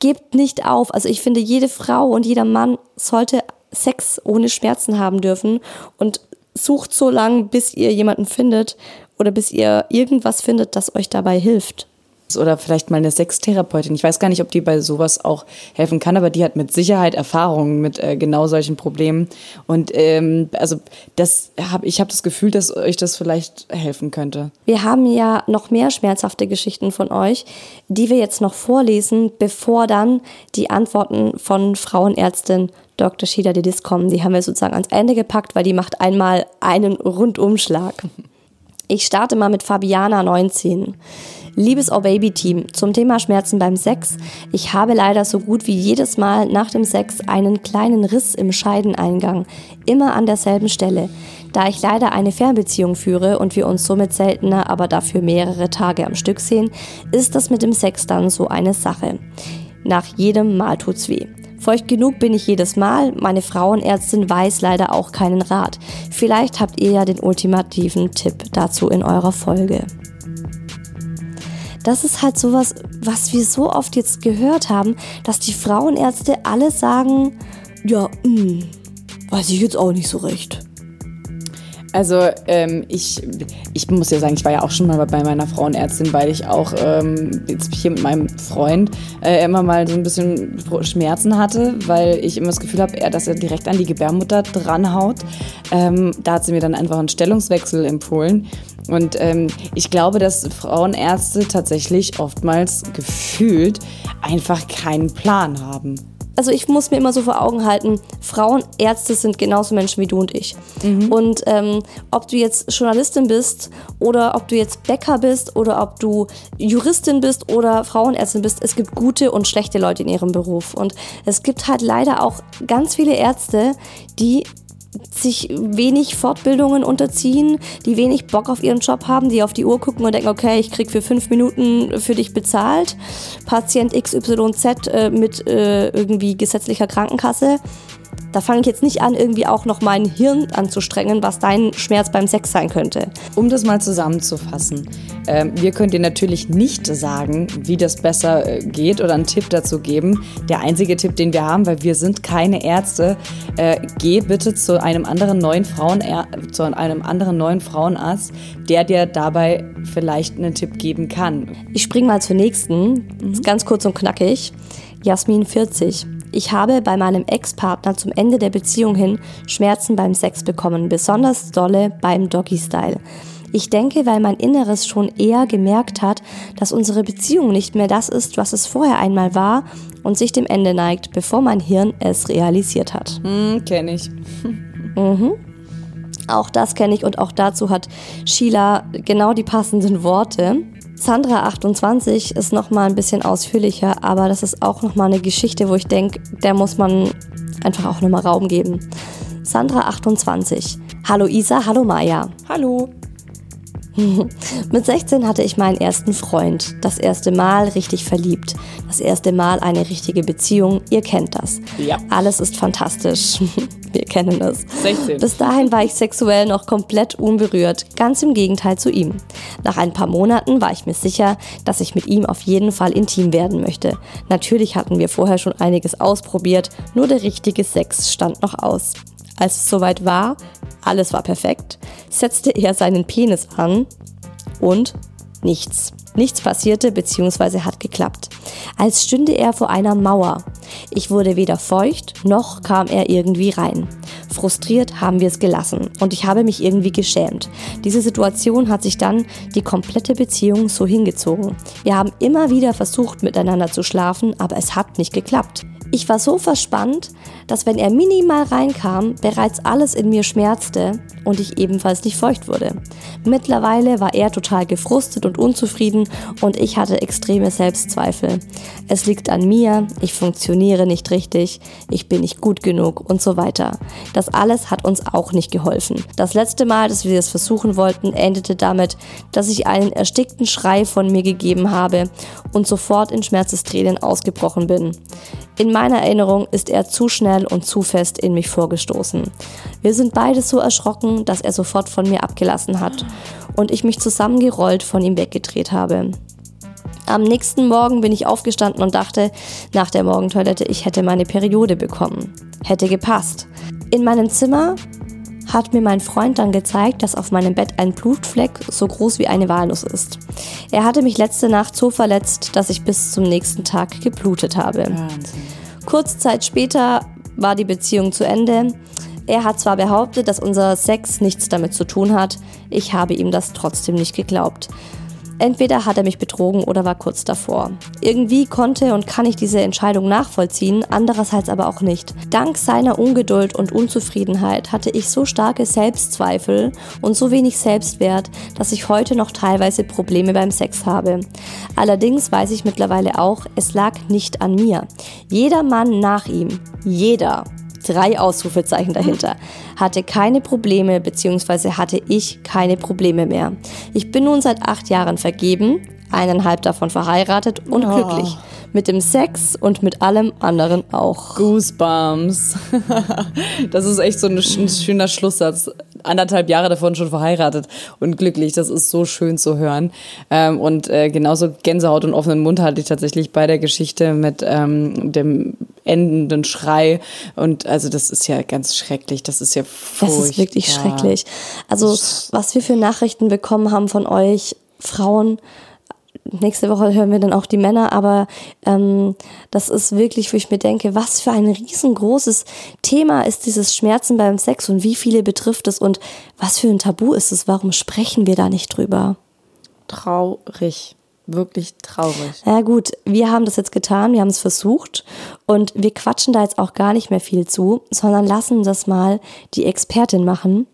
gebt nicht auf. Also ich finde, jede Frau und jeder Mann sollte Sex ohne Schmerzen haben dürfen und sucht so lange, bis ihr jemanden findet, oder bis ihr irgendwas findet, das euch dabei hilft. Oder vielleicht mal eine Sextherapeutin. Ich weiß gar nicht, ob die bei sowas auch helfen kann, aber die hat mit Sicherheit Erfahrungen mit äh, genau solchen Problemen. Und ähm, also das hab, ich habe das Gefühl, dass euch das vielleicht helfen könnte. Wir haben ja noch mehr schmerzhafte Geschichten von euch, die wir jetzt noch vorlesen, bevor dann die Antworten von Frauenärztin Dr. Shida Dedis kommen. Die haben wir sozusagen ans Ende gepackt, weil die macht einmal einen Rundumschlag. Ich starte mal mit Fabiana 19. Liebes Oh Baby Team, zum Thema Schmerzen beim Sex. Ich habe leider so gut wie jedes Mal nach dem Sex einen kleinen Riss im Scheideneingang, immer an derselben Stelle. Da ich leider eine Fernbeziehung führe und wir uns somit seltener, aber dafür mehrere Tage am Stück sehen, ist das mit dem Sex dann so eine Sache. Nach jedem Mal tut's weh. Feucht genug bin ich jedes Mal. Meine Frauenärztin weiß leider auch keinen Rat. Vielleicht habt ihr ja den ultimativen Tipp dazu in eurer Folge. Das ist halt sowas, was wir so oft jetzt gehört haben, dass die Frauenärzte alle sagen, ja, mh, mm, Weiß ich jetzt auch nicht so recht. Also ähm, ich, ich muss ja sagen, ich war ja auch schon mal bei meiner Frauenärztin, weil ich auch ähm, jetzt hier mit meinem Freund äh, immer mal so ein bisschen Schmerzen hatte, weil ich immer das Gefühl habe, dass er direkt an die Gebärmutter dranhaut. Ähm, da hat sie mir dann einfach einen Stellungswechsel empfohlen. Und ähm, ich glaube, dass Frauenärzte tatsächlich oftmals gefühlt einfach keinen Plan haben also ich muss mir immer so vor Augen halten, Frauenärzte sind genauso Menschen wie du und ich. Mhm. Und ähm, ob du jetzt Journalistin bist oder ob du jetzt Bäcker bist oder ob du Juristin bist oder Frauenärztin bist, es gibt gute und schlechte Leute in ihrem Beruf. Und es gibt halt leider auch ganz viele Ärzte, die sich wenig Fortbildungen unterziehen, die wenig Bock auf ihren Job haben, die auf die Uhr gucken und denken, okay, ich krieg für fünf Minuten für dich bezahlt. Patient XYZ äh, mit äh, irgendwie gesetzlicher Krankenkasse. Da fange ich jetzt nicht an, irgendwie auch noch mein Hirn anzustrengen, was dein Schmerz beim Sex sein könnte. Um das mal zusammenzufassen. Äh, wir können dir natürlich nicht sagen, wie das besser äh, geht oder einen Tipp dazu geben. Der einzige Tipp, den wir haben, weil wir sind keine Ärzte, äh, geh bitte zu einem anderen neuen Frauen zu einem anderen neuen Frauenarzt, der dir dabei vielleicht einen Tipp geben kann. Ich spring mal zur nächsten. Mhm. Ganz kurz und knackig. Jasmin 40. Ich habe bei meinem Ex-Partner zum Ende der Beziehung hin Schmerzen beim Sex bekommen, besonders dolle beim Doggy-Style. Ich denke, weil mein Inneres schon eher gemerkt hat, dass unsere Beziehung nicht mehr das ist, was es vorher einmal war und sich dem Ende neigt, bevor mein Hirn es realisiert hat. Hm, kenne ich. mhm. Auch das kenne ich und auch dazu hat Sheila genau die passenden Worte. Sandra 28 ist noch mal ein bisschen ausführlicher, aber das ist auch noch mal eine Geschichte, wo ich denke, der muss man einfach auch noch mal Raum geben. Sandra 28. Hallo Isa, hallo Maya. Hallo. Mit 16 hatte ich meinen ersten Freund. Das erste Mal richtig verliebt. Das erste Mal eine richtige Beziehung. Ihr kennt das. Ja. Alles ist fantastisch. Wir kennen es. 16. Bis dahin war ich sexuell noch komplett unberührt, ganz im Gegenteil zu ihm. Nach ein paar Monaten war ich mir sicher, dass ich mit ihm auf jeden Fall intim werden möchte. Natürlich hatten wir vorher schon einiges ausprobiert, nur der richtige Sex stand noch aus. Als es soweit war, alles war perfekt, setzte er seinen Penis an und nichts. Nichts passierte bzw. hat geklappt. Als stünde er vor einer Mauer. Ich wurde weder feucht, noch kam er irgendwie rein. Frustriert haben wir es gelassen und ich habe mich irgendwie geschämt. Diese Situation hat sich dann die komplette Beziehung so hingezogen. Wir haben immer wieder versucht miteinander zu schlafen, aber es hat nicht geklappt. Ich war so verspannt, dass wenn er minimal reinkam, bereits alles in mir schmerzte und ich ebenfalls nicht feucht wurde. Mittlerweile war er total gefrustet und unzufrieden und ich hatte extreme Selbstzweifel. Es liegt an mir, ich funktioniere nicht richtig, ich bin nicht gut genug und so weiter. Das alles hat uns auch nicht geholfen. Das letzte Mal, dass wir es versuchen wollten, endete damit, dass ich einen erstickten Schrei von mir gegeben habe und sofort in Schmerzestränen ausgebrochen bin. In meiner Erinnerung ist er zu schnell und zu fest in mich vorgestoßen. Wir sind beide so erschrocken, dass er sofort von mir abgelassen hat und ich mich zusammengerollt von ihm weggedreht habe. Am nächsten Morgen bin ich aufgestanden und dachte nach der Morgentoilette, ich hätte meine Periode bekommen. Hätte gepasst. In meinem Zimmer hat mir mein Freund dann gezeigt, dass auf meinem Bett ein Blutfleck so groß wie eine Walnuss ist. Er hatte mich letzte Nacht so verletzt, dass ich bis zum nächsten Tag geblutet habe. Wahnsinn. Kurze Zeit später war die Beziehung zu Ende. Er hat zwar behauptet, dass unser Sex nichts damit zu tun hat, ich habe ihm das trotzdem nicht geglaubt. Entweder hat er mich betrogen oder war kurz davor. Irgendwie konnte und kann ich diese Entscheidung nachvollziehen, andererseits aber auch nicht. Dank seiner Ungeduld und Unzufriedenheit hatte ich so starke Selbstzweifel und so wenig Selbstwert, dass ich heute noch teilweise Probleme beim Sex habe. Allerdings weiß ich mittlerweile auch, es lag nicht an mir. Jeder Mann nach ihm, jeder, drei Ausrufezeichen dahinter, hatte keine Probleme bzw. hatte ich keine Probleme mehr. Ich bin nun seit acht Jahren vergeben, eineinhalb davon verheiratet und oh. glücklich. Mit dem Sex und mit allem anderen auch. Goosebumps. das ist echt so ein, ein schöner Schlusssatz. Anderthalb Jahre davon schon verheiratet und glücklich. Das ist so schön zu hören. Ähm, und äh, genauso Gänsehaut und offenen Mund hatte ich tatsächlich bei der Geschichte mit ähm, dem endenden Schrei. Und also das ist ja ganz schrecklich. Das ist ja furchtbar. Das ist wirklich schrecklich. Also was wir für Nachrichten bekommen haben von euch Frauen, nächste Woche hören wir dann auch die Männer, aber ähm, das ist wirklich, wo ich mir denke, was für ein riesengroßes Thema ist dieses Schmerzen beim Sex und wie viele betrifft es und was für ein Tabu ist es, warum sprechen wir da nicht drüber? Traurig. Wirklich traurig. Ja gut, wir haben das jetzt getan, wir haben es versucht und wir quatschen da jetzt auch gar nicht mehr viel zu, sondern lassen das mal die Expertin machen.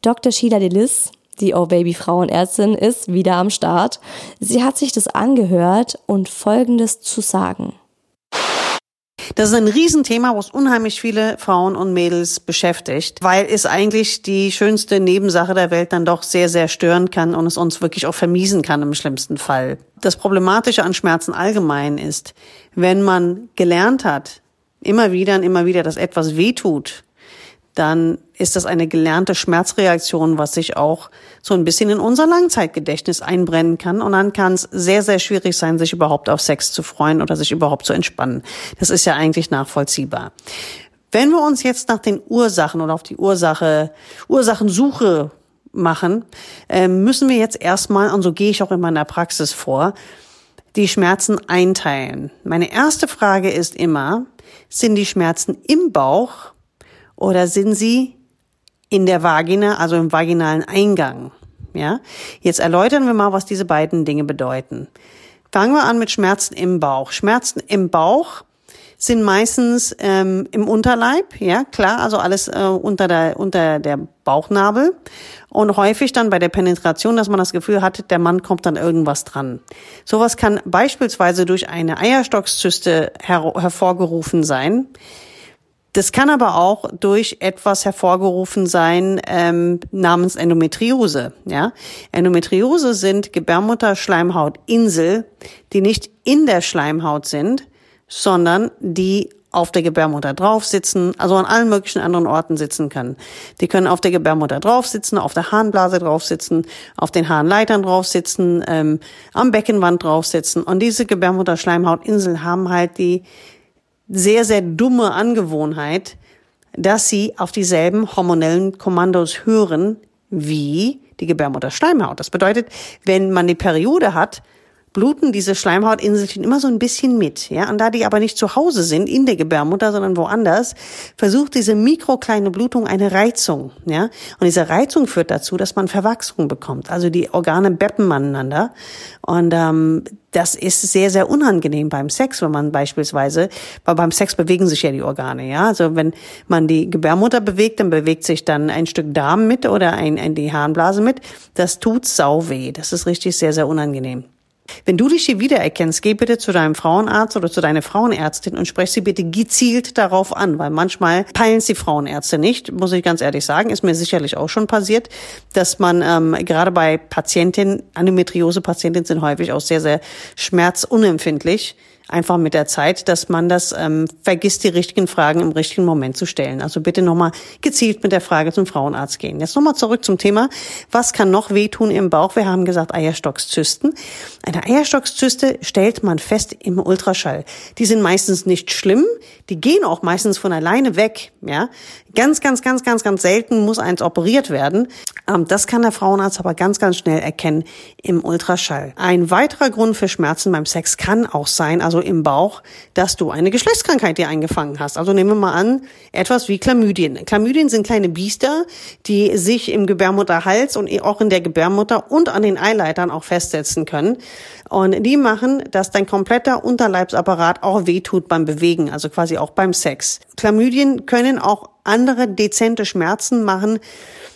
Dr. Sheila Delis die Oh Baby Frauenärztin, ist wieder am Start. Sie hat sich das angehört und Folgendes zu sagen. Das ist ein Riesenthema, was unheimlich viele Frauen und Mädels beschäftigt, weil es eigentlich die schönste Nebensache der Welt dann doch sehr, sehr stören kann und es uns wirklich auch vermiesen kann im schlimmsten Fall. Das Problematische an Schmerzen allgemein ist, wenn man gelernt hat, immer wieder und immer wieder, dass etwas wehtut, dann ist das eine gelernte Schmerzreaktion, was sich auch so ein bisschen in unser Langzeitgedächtnis einbrennen kann. Und dann kann es sehr, sehr schwierig sein, sich überhaupt auf Sex zu freuen oder sich überhaupt zu entspannen. Das ist ja eigentlich nachvollziehbar. Wenn wir uns jetzt nach den Ursachen oder auf die Ursache, Ursachensuche machen, äh, müssen wir jetzt erstmal, und so gehe ich auch in meiner Praxis vor, die Schmerzen einteilen. Meine erste Frage ist immer, sind die Schmerzen im Bauch oder sind sie in der Vagina, also im vaginalen Eingang? Ja, jetzt erläutern wir mal, was diese beiden Dinge bedeuten. Fangen wir an mit Schmerzen im Bauch. Schmerzen im Bauch sind meistens ähm, im Unterleib, ja klar, also alles äh, unter der unter der Bauchnabel und häufig dann bei der Penetration, dass man das Gefühl hat, der Mann kommt dann irgendwas dran. Sowas kann beispielsweise durch eine Eierstockzyste her hervorgerufen sein. Das kann aber auch durch etwas hervorgerufen sein ähm, namens Endometriose. Ja? Endometriose sind Gebärmutterschleimhautinsel, die nicht in der Schleimhaut sind, sondern die auf der Gebärmutter drauf sitzen, also an allen möglichen anderen Orten sitzen können. Die können auf der Gebärmutter drauf sitzen, auf der Harnblase drauf sitzen, auf den Harnleitern drauf sitzen, ähm, am Beckenwand drauf sitzen. Und diese Gebärmutterschleimhautinsel haben halt die sehr, sehr dumme Angewohnheit, dass sie auf dieselben hormonellen Kommandos hören wie die Gebärmutterschleimhaut. Das bedeutet, wenn man die Periode hat, bluten diese Schleimhautinselchen immer so ein bisschen mit, ja. Und da die aber nicht zu Hause sind in der Gebärmutter, sondern woanders, versucht diese mikrokleine Blutung eine Reizung, ja. Und diese Reizung führt dazu, dass man Verwachsung bekommt. Also die Organe beppen aneinander. Und ähm, das ist sehr, sehr unangenehm beim Sex, wenn man beispielsweise, weil beim Sex bewegen sich ja die Organe, ja. Also wenn man die Gebärmutter bewegt, dann bewegt sich dann ein Stück Darm mit oder ein, ein die Harnblase mit. Das tut sau weh. Das ist richtig sehr, sehr unangenehm. Wenn du dich hier wiedererkennst, geh bitte zu deinem Frauenarzt oder zu deiner Frauenärztin und sprech sie bitte gezielt darauf an, weil manchmal peilen es die Frauenärzte nicht, muss ich ganz ehrlich sagen, ist mir sicherlich auch schon passiert, dass man ähm, gerade bei Patientinnen, Endometriose-Patientinnen sind häufig auch sehr, sehr schmerzunempfindlich einfach mit der Zeit, dass man das ähm, vergisst, die richtigen Fragen im richtigen Moment zu stellen. Also bitte nochmal gezielt mit der Frage zum Frauenarzt gehen. Jetzt nochmal zurück zum Thema, was kann noch wehtun im Bauch? Wir haben gesagt Eierstockszysten. Eine Eierstockszyste stellt man fest im Ultraschall. Die sind meistens nicht schlimm, die gehen auch meistens von alleine weg. Ja, Ganz, ganz, ganz, ganz, ganz selten muss eins operiert werden. Ähm, das kann der Frauenarzt aber ganz, ganz schnell erkennen im Ultraschall. Ein weiterer Grund für Schmerzen beim Sex kann auch sein, also im Bauch, dass du eine Geschlechtskrankheit dir eingefangen hast. Also nehmen wir mal an, etwas wie Chlamydien. Chlamydien sind kleine Biester, die sich im Gebärmutterhals und auch in der Gebärmutter und an den Eileitern auch festsetzen können. Und die machen, dass dein kompletter Unterleibsapparat auch wehtut beim Bewegen, also quasi auch beim Sex. Chlamydien können auch andere dezente Schmerzen machen.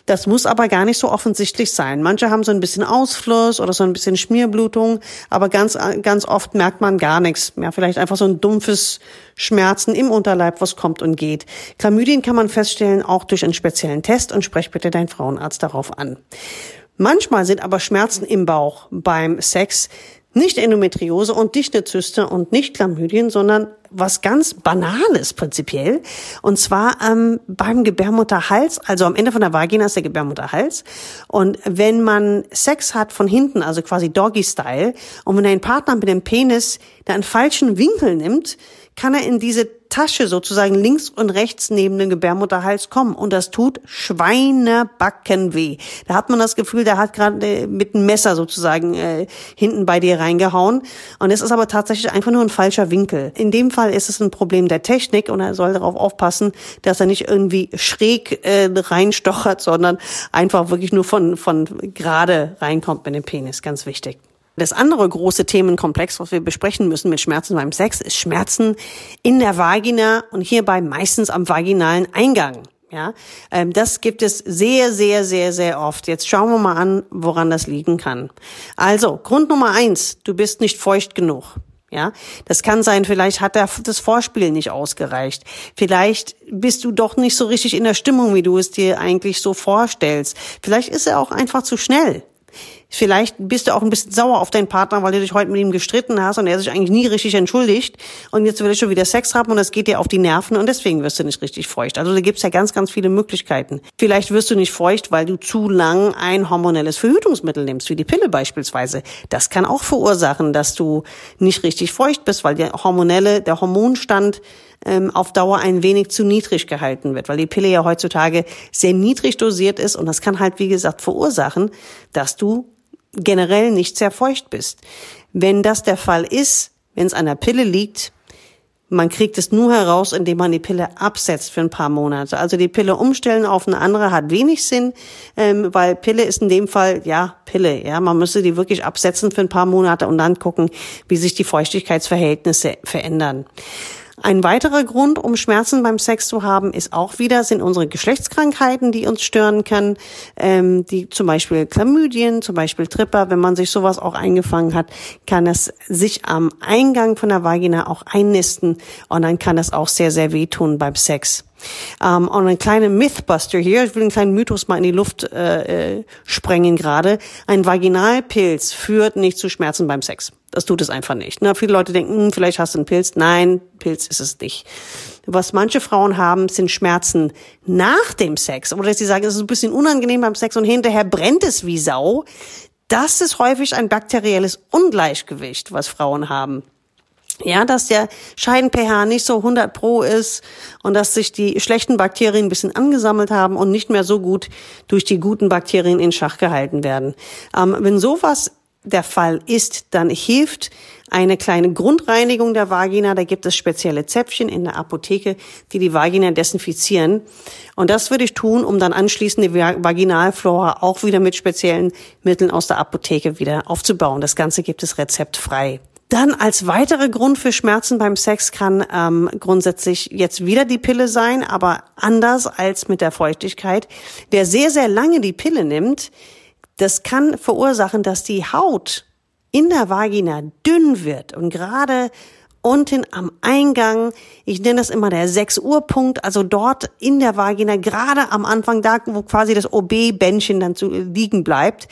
Das muss aber gar nicht so offensichtlich sein. Manche haben so ein bisschen Ausfluss oder so ein bisschen Schmierblutung, aber ganz, ganz oft merkt man gar nichts. Ja, vielleicht einfach so ein dumpfes Schmerzen im Unterleib, was kommt und geht. Chlamydien kann man feststellen auch durch einen speziellen Test und sprech bitte deinen Frauenarzt darauf an. Manchmal sind aber Schmerzen im Bauch beim Sex nicht Endometriose und nicht Zyste und nicht Chlamydien, sondern was ganz Banales prinzipiell. Und zwar ähm, beim Gebärmutterhals, also am Ende von der Vagina ist der Gebärmutterhals. Und wenn man Sex hat von hinten, also quasi Doggy-Style, und wenn ein Partner mit dem Penis da einen falschen Winkel nimmt, kann er in diese Tasche sozusagen links und rechts neben dem Gebärmutterhals kommen. Und das tut Schweinebacken weh. Da hat man das Gefühl, der hat gerade äh, mit einem Messer sozusagen äh, hinten bei dir reingehauen. Und es ist aber tatsächlich einfach nur ein falscher Winkel. In dem Fall ist es ein Problem der Technik und er soll darauf aufpassen, dass er nicht irgendwie schräg äh, reinstochert, sondern einfach wirklich nur von, von gerade reinkommt mit dem Penis. Ganz wichtig. Das andere große Themenkomplex, was wir besprechen müssen mit Schmerzen beim Sex, ist Schmerzen in der Vagina und hierbei meistens am vaginalen Eingang. Ja, ähm, das gibt es sehr, sehr, sehr, sehr oft. Jetzt schauen wir mal an, woran das liegen kann. Also, Grund Nummer eins, du bist nicht feucht genug. Ja, das kann sein, vielleicht hat das Vorspiel nicht ausgereicht. Vielleicht bist du doch nicht so richtig in der Stimmung, wie du es dir eigentlich so vorstellst. Vielleicht ist er auch einfach zu schnell. Vielleicht bist du auch ein bisschen sauer auf deinen Partner, weil du dich heute mit ihm gestritten hast und er sich eigentlich nie richtig entschuldigt. Und jetzt will er schon wieder Sex haben und das geht dir auf die Nerven und deswegen wirst du nicht richtig feucht. Also da gibt's ja ganz, ganz viele Möglichkeiten. Vielleicht wirst du nicht feucht, weil du zu lang ein hormonelles Verhütungsmittel nimmst, wie die Pille beispielsweise. Das kann auch verursachen, dass du nicht richtig feucht bist, weil der hormonelle, der Hormonstand ähm, auf Dauer ein wenig zu niedrig gehalten wird, weil die Pille ja heutzutage sehr niedrig dosiert ist und das kann halt, wie gesagt, verursachen, dass du generell nicht sehr feucht bist. Wenn das der Fall ist, wenn es an der Pille liegt, man kriegt es nur heraus, indem man die Pille absetzt für ein paar Monate. Also die Pille umstellen auf eine andere hat wenig Sinn, ähm, weil Pille ist in dem Fall ja Pille. Ja, man müsste die wirklich absetzen für ein paar Monate und dann gucken, wie sich die Feuchtigkeitsverhältnisse verändern. Ein weiterer Grund, um Schmerzen beim Sex zu haben, ist auch wieder, sind unsere Geschlechtskrankheiten, die uns stören können, ähm, die zum Beispiel Chlamydien, zum Beispiel Tripper. Wenn man sich sowas auch eingefangen hat, kann es sich am Eingang von der Vagina auch einnisten und dann kann es auch sehr, sehr wehtun beim Sex. Um, und ein kleiner Mythbuster hier, ich will einen kleinen Mythos mal in die Luft äh, äh, sprengen gerade. Ein Vaginalpilz führt nicht zu Schmerzen beim Sex. Das tut es einfach nicht. Na, viele Leute denken, hm, vielleicht hast du einen Pilz. Nein, Pilz ist es nicht. Was manche Frauen haben, sind Schmerzen nach dem Sex. Oder sie sagen, es ist ein bisschen unangenehm beim Sex und hinterher brennt es wie Sau. Das ist häufig ein bakterielles Ungleichgewicht, was Frauen haben. Ja, dass der Scheiden-pH nicht so 100 pro ist und dass sich die schlechten Bakterien ein bisschen angesammelt haben und nicht mehr so gut durch die guten Bakterien in Schach gehalten werden. Ähm, wenn sowas der Fall ist, dann hilft eine kleine Grundreinigung der Vagina. Da gibt es spezielle Zäpfchen in der Apotheke, die die Vagina desinfizieren. Und das würde ich tun, um dann anschließend die Vaginalflora auch wieder mit speziellen Mitteln aus der Apotheke wieder aufzubauen. Das Ganze gibt es rezeptfrei. Dann als weiterer Grund für Schmerzen beim Sex kann ähm, grundsätzlich jetzt wieder die Pille sein, aber anders als mit der Feuchtigkeit. Wer sehr, sehr lange die Pille nimmt, das kann verursachen, dass die Haut in der Vagina dünn wird und gerade unten am Eingang, ich nenne das immer der 6 Uhr Punkt, also dort in der Vagina, gerade am Anfang da, wo quasi das OB-Bändchen dann zu liegen bleibt,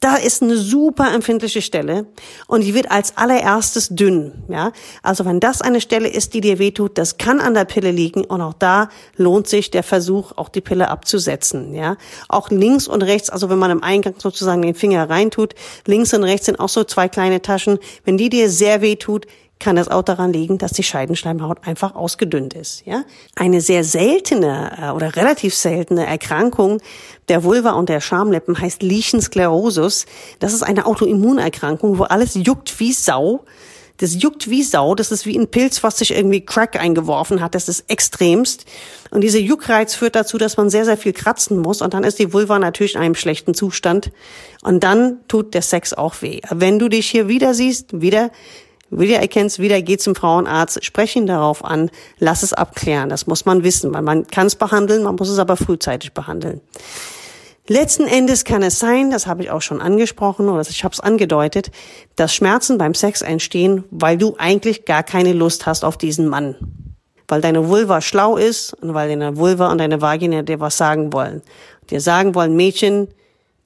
da ist eine super empfindliche Stelle und die wird als allererstes dünn. Ja, also wenn das eine Stelle ist, die dir wehtut, das kann an der Pille liegen und auch da lohnt sich der Versuch, auch die Pille abzusetzen. Ja, auch links und rechts, also wenn man im Eingang sozusagen den Finger reintut, links und rechts sind auch so zwei kleine Taschen. Wenn die dir sehr wehtut, kann das auch daran liegen, dass die Scheidenschleimhaut einfach ausgedünnt ist. Ja? Eine sehr seltene äh, oder relativ seltene Erkrankung der Vulva und der Schamlippen heißt Lichensklerosus. Das ist eine Autoimmunerkrankung, wo alles juckt wie Sau. Das juckt wie Sau. Das ist wie ein Pilz, was sich irgendwie Crack eingeworfen hat. Das ist extremst. Und dieser Juckreiz führt dazu, dass man sehr, sehr viel kratzen muss. Und dann ist die Vulva natürlich in einem schlechten Zustand. Und dann tut der Sex auch weh. Wenn du dich hier wieder siehst, wieder wieder erkennst, wieder geh zum Frauenarzt, sprech ihn darauf an, lass es abklären. Das muss man wissen, weil man kann es behandeln, man muss es aber frühzeitig behandeln. Letzten Endes kann es sein, das habe ich auch schon angesprochen oder ich habe es angedeutet, dass Schmerzen beim Sex entstehen, weil du eigentlich gar keine Lust hast auf diesen Mann. Weil deine Vulva schlau ist und weil deine Vulva und deine Vagina dir was sagen wollen. Dir sagen wollen, Mädchen,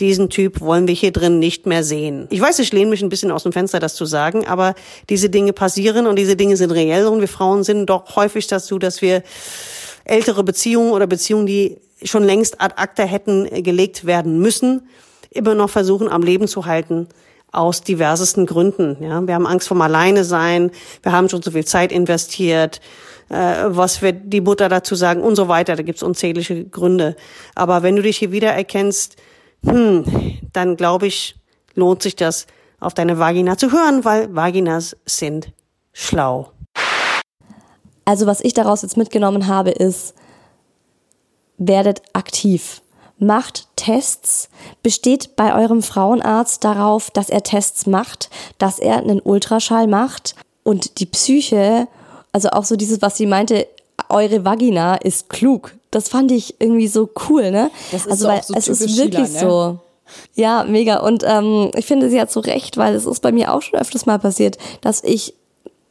diesen Typ wollen wir hier drin nicht mehr sehen. Ich weiß, ich lehne mich ein bisschen aus dem Fenster, das zu sagen, aber diese Dinge passieren und diese Dinge sind reell und wir Frauen sind doch häufig dazu, dass wir ältere Beziehungen oder Beziehungen, die schon längst ad acta hätten gelegt werden müssen, immer noch versuchen am Leben zu halten, aus diversesten Gründen. Ja, wir haben Angst vom Alleine sein, wir haben schon so viel Zeit investiert, äh, was wird die Mutter dazu sagen und so weiter. Da gibt's unzählige Gründe. Aber wenn du dich hier wieder erkennst, hm, dann glaube ich, lohnt sich das, auf deine Vagina zu hören, weil Vaginas sind schlau. Also was ich daraus jetzt mitgenommen habe, ist, werdet aktiv. Macht Tests, besteht bei eurem Frauenarzt darauf, dass er Tests macht, dass er einen Ultraschall macht und die Psyche, also auch so dieses, was sie meinte, eure Vagina ist klug. Das fand ich irgendwie so cool, ne? Das ist also so weil so es ist wirklich Sheila, ne? so. Ja, mega. Und ähm, ich finde, sie hat so recht, weil es ist bei mir auch schon öfters mal passiert, dass ich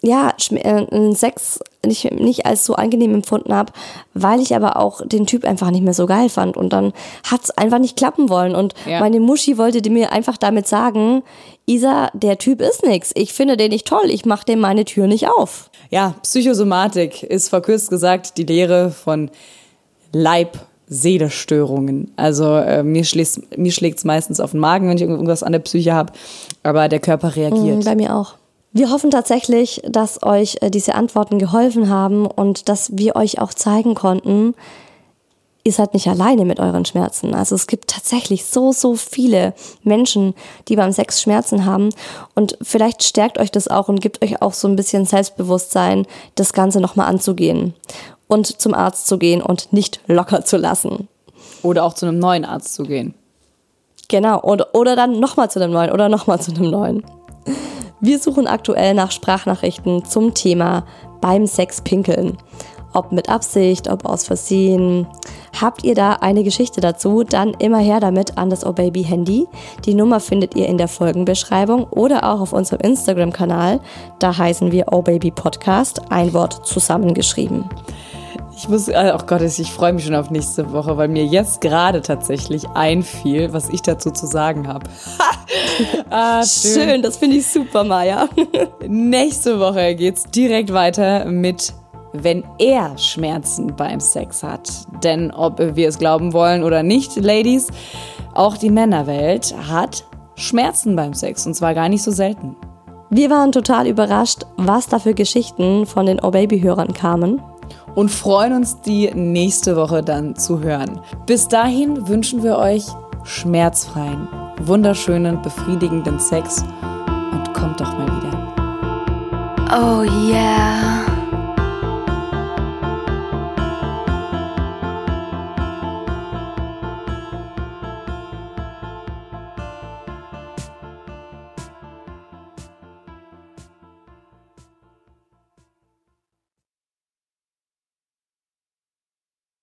ja äh, Sex nicht, nicht als so angenehm empfunden habe, weil ich aber auch den Typ einfach nicht mehr so geil fand. Und dann hat's einfach nicht klappen wollen. Und Ja. meine Muschi wollte mir einfach damit sagen, Isa, der Typ ist nix. Ich finde den nicht toll. Ich mach dem meine Tür nicht auf. Ja, Psychosomatik ist verkürzt gesagt die Lehre von Leib-Seele-Störungen. Also äh, mir schlägt's mir schlägt's meistens auf den Magen, wenn ich irgendwas an der Psyche habe, aber der Körper reagiert. Mhm, Bei mir auch. Wir hoffen tatsächlich, dass euch äh, diese Antworten geholfen haben und dass wir euch auch zeigen konnten, ihr seid nicht alleine mit euren Schmerzen. Also es gibt tatsächlich so, so viele Menschen, die beim Sex Schmerzen haben. Und vielleicht stärkt euch das auch und gibt euch auch so ein bisschen Selbstbewusstsein, das Ganze nochmal anzugehen und zum Arzt zu gehen und nicht locker zu lassen. Oder auch zu einem neuen Arzt zu gehen. Genau, oder, oder dann nochmal zu einem neuen oder nochmal zu einem neuen. Wir suchen aktuell nach Sprachnachrichten zum Thema beim Sex pinkeln. Ob mit Absicht, ob aus Versehen. Habt ihr da eine Geschichte dazu, dann immer her damit an das OBaby Handy. Die Nummer findet ihr in der Folgenbeschreibung oder auch auf unserem Instagram-Kanal. Da heißen wir OBaby Podcast, ein Wort zusammengeschrieben. Ich muss, äh, oh Gott, ich freue mich schon auf nächste Woche, weil mir jetzt gerade tatsächlich einfiel, was ich dazu zu sagen habe. ah, Schön, das finde ich super, Maja. Nächste Woche geht's direkt weiter mit wenn er Schmerzen beim Sex hat. Denn ob wir es glauben wollen oder nicht, Ladies, auch die Männerwelt hat Schmerzen beim Sex und zwar gar nicht so selten. Wir waren total überrascht, was da für Geschichten von den OBaby-Hörern kamen. und freuen uns, die nächste Woche dann zu hören. Bis dahin wünschen wir euch schmerzfreien, wunderschönen, befriedigenden Sex und kommt doch mal wieder. Oh yeah.